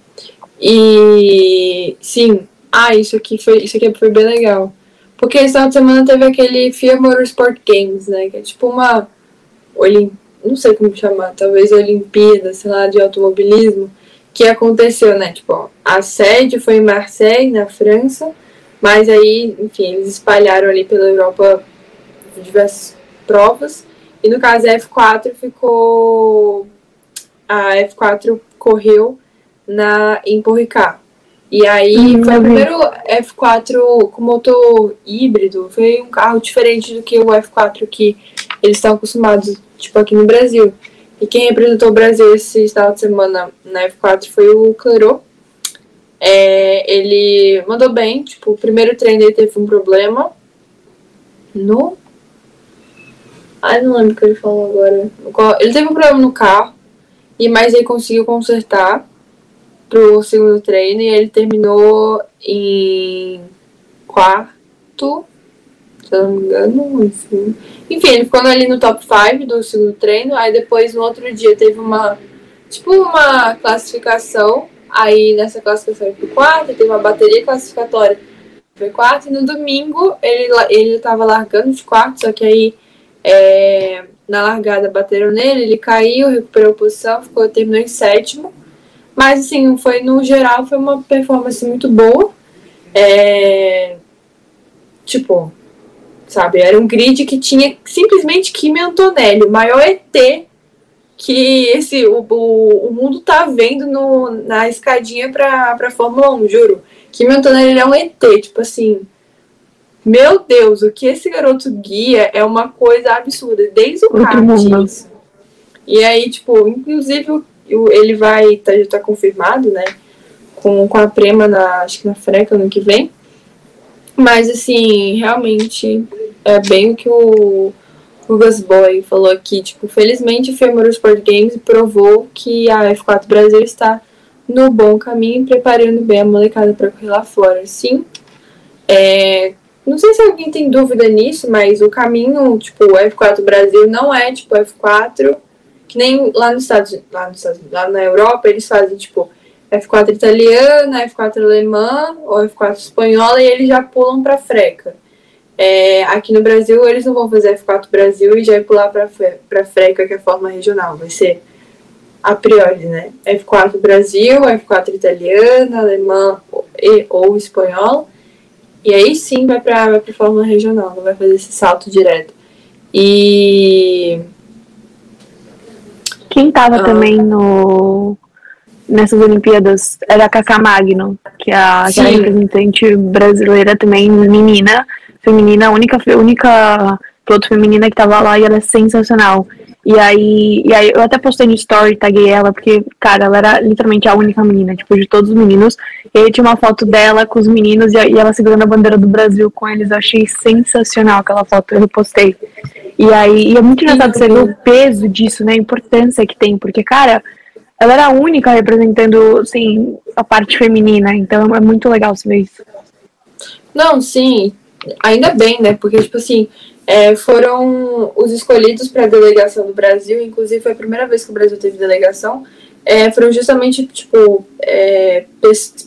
E sim, ah, isso aqui foi, isso aqui foi bem legal. Porque esse final de semana teve aquele FIA Motorsport Games, né? Que é tipo uma. Olim... Não sei como chamar, talvez Olimpíada, sei lá, de automobilismo. Que aconteceu, né? Tipo, a sede foi em Marseille, na França. Mas aí, enfim, eles espalharam ali pela Europa diversas provas. E no caso a F4 ficou. A F4 correu na, em Porricá. E aí Hum, foi o primeiro F4 com motor híbrido. Foi um carro diferente do que o F4 que eles estão acostumados, tipo aqui no Brasil. E quem representou o Brasil esse final de semana na F4 foi o Clerot. É, ele mandou bem, tipo, o primeiro treino ele teve um problema no. Ai, não lembro o que ele falou agora. Ele teve um problema no carro, e mas ele conseguiu consertar pro segundo treino e ele terminou em quarto, se eu não me engano. Enfim, enfim ele ficou ali no top 5 do segundo treino, aí depois no outro dia teve uma tipo uma classificação, aí nessa classificação ele foi quarto, teve uma bateria classificatória foi quarto, e no domingo ele, ele tava largando de quarto, só que aí é, na largada bateram nele, ele caiu, recuperou a posição, ficou, terminou em sétimo. Mas assim, foi no geral foi uma performance muito boa. É, tipo, sabe, era um grid que tinha simplesmente Kimi Antonelli, o maior ET que esse o, o, o mundo tá vendo no, na escadinha pra, pra Fórmula 1, juro. Kimi Antonelli ele é um ET, tipo assim. Meu Deus, o que esse garoto guia é uma coisa absurda, desde o kart. E aí, tipo, inclusive ele vai, tá, já tá confirmado, né? Com, com a Prema, na, acho que na Freca ano que vem. Mas, assim, realmente é bem o que o, o Gus Boy falou aqui. Tipo, felizmente o FIA Sport Games provou que a F4 Brasil está no bom caminho preparando bem a molecada para correr lá fora. Sim, é, não sei se alguém tem dúvida nisso, mas o caminho, tipo, o F4 Brasil não é tipo F4, que nem lá nos Estados lá Estados lá na Europa, eles fazem tipo F4 italiana, F4 alemã ou F4 espanhola e eles já pulam para freca. É, aqui no Brasil eles não vão fazer F4 Brasil e já ir pular para freca que é a forma regional, vai ser a priori, né? F4 Brasil, F4 italiana, alemã e, ou espanhola. E aí sim vai para a fórmula regional, não vai fazer esse salto direto. E Quem tava Ah. também no nessas Olimpíadas era a Cacá Magno, que é a, que é a representante brasileira também, menina, feminina, a única, única piloto feminina que tava lá e ela é sensacional. E aí, e aí eu até postei no story, taguei ela, porque, cara, ela era literalmente a única menina, tipo, de todos os meninos. E aí tinha uma foto dela com os meninos e, e ela segurando a bandeira do Brasil com eles. Eu achei sensacional aquela foto, eu repostei. E aí, e é muito engraçado você ver o peso disso, né? A importância que tem, porque, cara, ela era a única representando, assim, a parte feminina. Então é muito legal você ver isso. Não, sim, ainda bem, né? Porque, tipo assim, é, foram os escolhidos para a delegação do Brasil, inclusive foi a primeira vez que o Brasil teve delegação, é, foram justamente, tipo, é,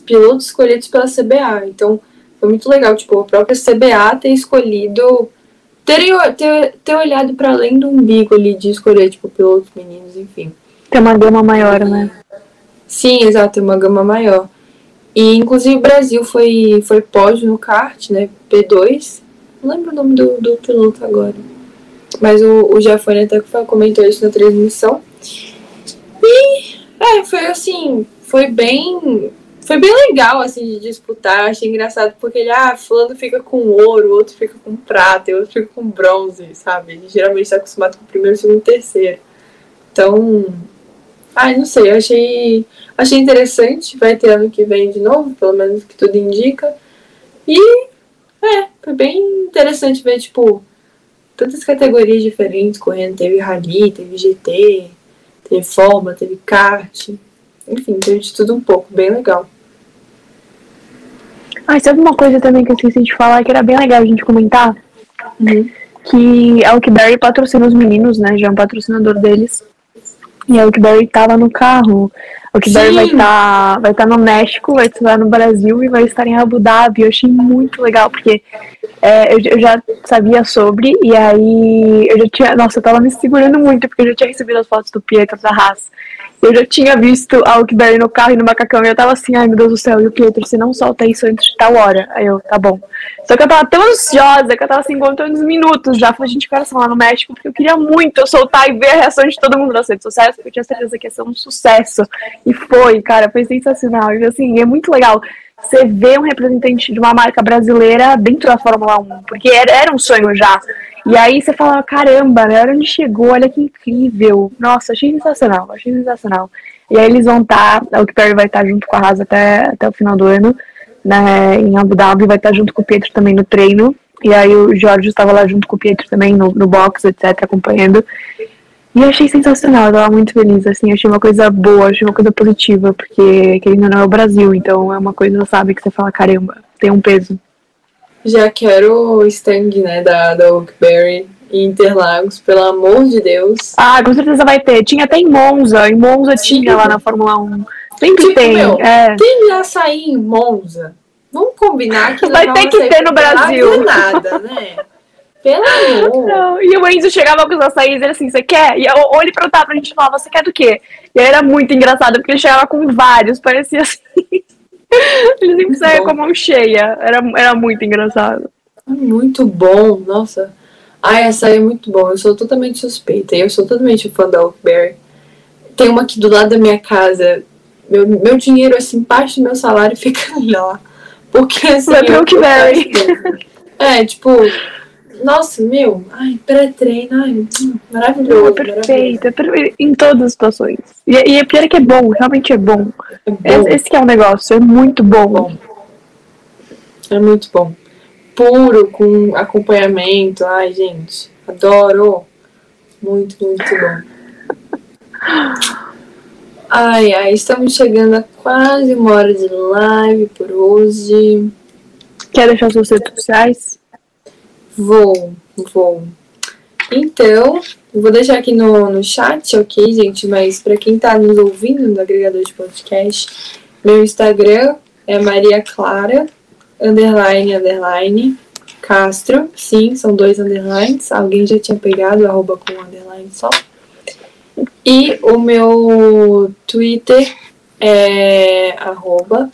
pilotos escolhidos pela CBA. Então, foi muito legal, tipo, a própria CBA ter escolhido, terem, ter, ter olhado para além do umbigo ali de escolher, tipo, pilotos meninos, enfim. Tem uma gama maior, né? Sim, exato, uma gama maior. E inclusive o Brasil foi, foi pódio no kart, né? P2. Não lembro o nome do, do piloto agora. Mas o, o Jafone até comentou isso na transmissão. E é, foi assim, foi bem. Foi bem legal assim de disputar. Achei engraçado porque ele, ah, fulano fica com ouro, outro fica com prata, e outro fica com bronze, sabe? Ele geralmente está acostumado com o primeiro, segundo e terceiro. Então, Ai, não sei, eu achei, achei interessante. Vai ter ano que vem de novo, pelo menos que tudo indica. E é, foi bem interessante ver, tipo, tantas categorias diferentes correndo. Teve rally, teve GT, teve forma, teve kart. Enfim, teve de tudo um pouco, bem legal. Ah, sabe uma coisa também que eu esqueci de falar que era bem legal a gente comentar? Que o que Barry patrocina os meninos, né? Já é um patrocinador deles. E a Oakberry tava no carro. A Oakberry vai estar tá, vai tá no México, vai estar no Brasil e vai estar em Abu Dhabi. Eu achei muito legal, porque é, eu, eu, já sabia sobre, e aí eu já tinha. Nossa, eu tava me segurando muito, porque eu já tinha recebido as fotos do Pietro da Haas. Eu já tinha visto a Oakberry no carro e no macacão, e eu tava assim, ai meu Deus do céu, e o Pietro, você não solta isso antes de tal hora. Aí eu, tá bom. Só que eu tava tão ansiosa que eu tava assim, contando uns minutos já. Falei, gente, coração lá no México, porque eu queria muito eu soltar e ver a reação de todo mundo nas redes sociais, porque eu tinha certeza que ia ser um sucesso. E foi, cara, foi sensacional. E assim, é muito legal você ver um representante de uma marca brasileira dentro da Fórmula 1, porque era, era um sonho já. E aí você fala, caramba, né? Olha onde chegou, olha que incrível. Nossa, achei sensacional, achei sensacional. E aí eles vão estar, tá, o Perry vai estar tá junto com a Haas até, até o final do ano, né, em Abu Dhabi, vai estar tá junto com o Pietro também no treino. E aí o Jorge estava lá junto com o Pietro também no, no box, etc, acompanhando. E eu achei sensacional, eu tava muito feliz, assim, achei uma coisa boa, achei uma coisa positiva, porque ainda não é o Brasil, então é uma coisa, sabe, que você fala, caramba, tem um peso. Já quero o stand, né, da, da Oakberry em Interlagos, pelo amor de Deus. Ah, com certeza vai ter. Tinha até em Monza, em Monza Sim. tinha lá na Fórmula 1. Sempre tipo, tem. Meu, é. Tem açaí em Monza. Vamos combinar que vai ter que ter no Brasil. Não nada, né? Pelo amor. Não. E o Enzo chegava com os açaís e ele assim, você quer? E ou ele perguntava pra gente e falava, você quer do quê? E aí era muito engraçado, porque ele chegava com vários, parecia assim. ele sempre saía com a mão cheia. Era, era muito engraçado. Muito bom, nossa. Ai, açaí é muito bom. Eu sou totalmente suspeita. Eu sou totalmente fã da Oakberry. Tem uma aqui do lado da minha casa. Meu, meu dinheiro, assim, parte do meu salário fica lá. Porque assim. Vai pro Oakberry. É, tipo, nossa, meu, ai, pré-treino, ai, maravilhoso. É perfeito, é perfeito, em todas as situações. E, e é pior que é bom, realmente é bom. É bom. Esse que é o negócio, é muito bom. bom. É muito bom. Puro, com acompanhamento, ai, gente, adoro. Muito, muito bom. Ai, ai, estamos chegando a quase uma hora de live por hoje. Quer deixar suas redes sociais? Vou, vou. Então, vou deixar aqui no, no chat, ok, gente? Mas para quem tá nos ouvindo no agregador de podcast, meu Instagram é Maria Clara, underline, underline, Castro. Sim, são dois underlines. Alguém já tinha pegado, arroba com underline só. E o meu Twitter é arroba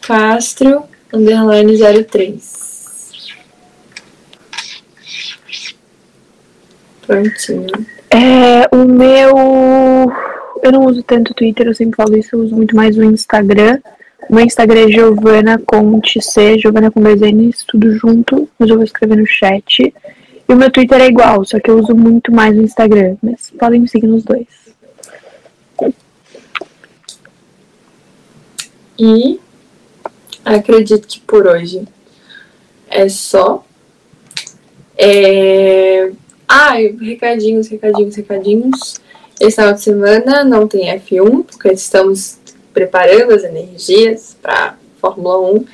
Castro, underline 03. Prontinho. É, o meu. Eu não uso tanto o Twitter, eu sempre falo isso, eu uso muito mais o Instagram. O meu Instagram é Giovana Conte C, Giovana com dois N's, tudo junto, mas eu vou escrever no chat. E o meu Twitter é igual, só que eu uso muito mais o Instagram, mas podem me seguir nos dois. E acredito que por hoje é só. É... Ah, recadinhos, recadinhos, recadinhos. Esse final de semana não tem F1, porque estamos preparando as energias para Fórmula 1.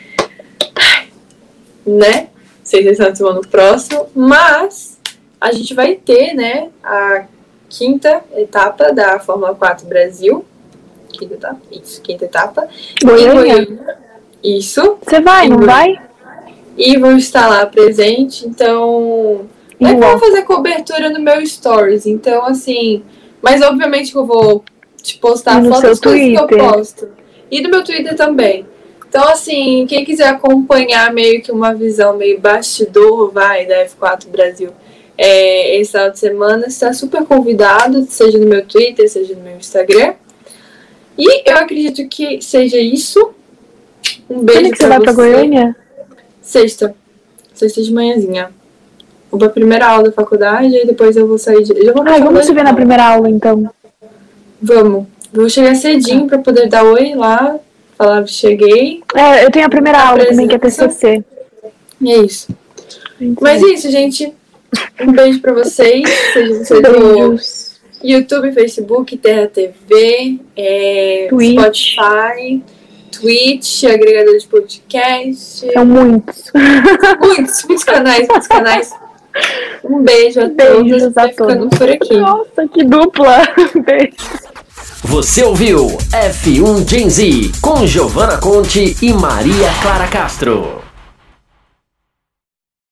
Né? Sei se esse semana próximo, mas a gente vai ter, né, a quinta etapa da Fórmula 4 Brasil. Quinta etapa? Isso, quinta etapa. Goiânia. Isso. Você vai, não vai? E vou estar lá presente, então é vou fazer cobertura no meu stories, então assim. Mas obviamente que eu vou te postar fotos das coisas que eu posto. E do meu Twitter também. Então, assim, quem quiser acompanhar meio que uma visão meio bastidor, vai, da F4 Brasil, é, esse final de semana, está super convidado, seja no meu Twitter, seja no meu Instagram. E eu acredito que seja isso. Um beijo Quando que você vai pra Goiânia? Sexta. Sexta de manhãzinha. Vou pra primeira aula da faculdade e depois eu vou sair de. Eu vou Ai, vamos se ver na primeira aula então. Vamos. Vou chegar cedinho pra poder dar oi lá, falar cheguei. É, eu tenho a primeira a aula também, que é TCC. E é isso. Entendi. Mas é isso, gente. Um beijo pra vocês. Seja vocês do YouTube, Facebook, Terra TV, é, Spotify. Twitch, agregador de podcast. São muitos. Muitos, muitos canais, muitos canais. Um beijo a Beijos todos. A todos. por aqui. Nossa, que dupla. Beijo. Você ouviu F1 Gen Z com Giovana Conte e Maria Clara Castro.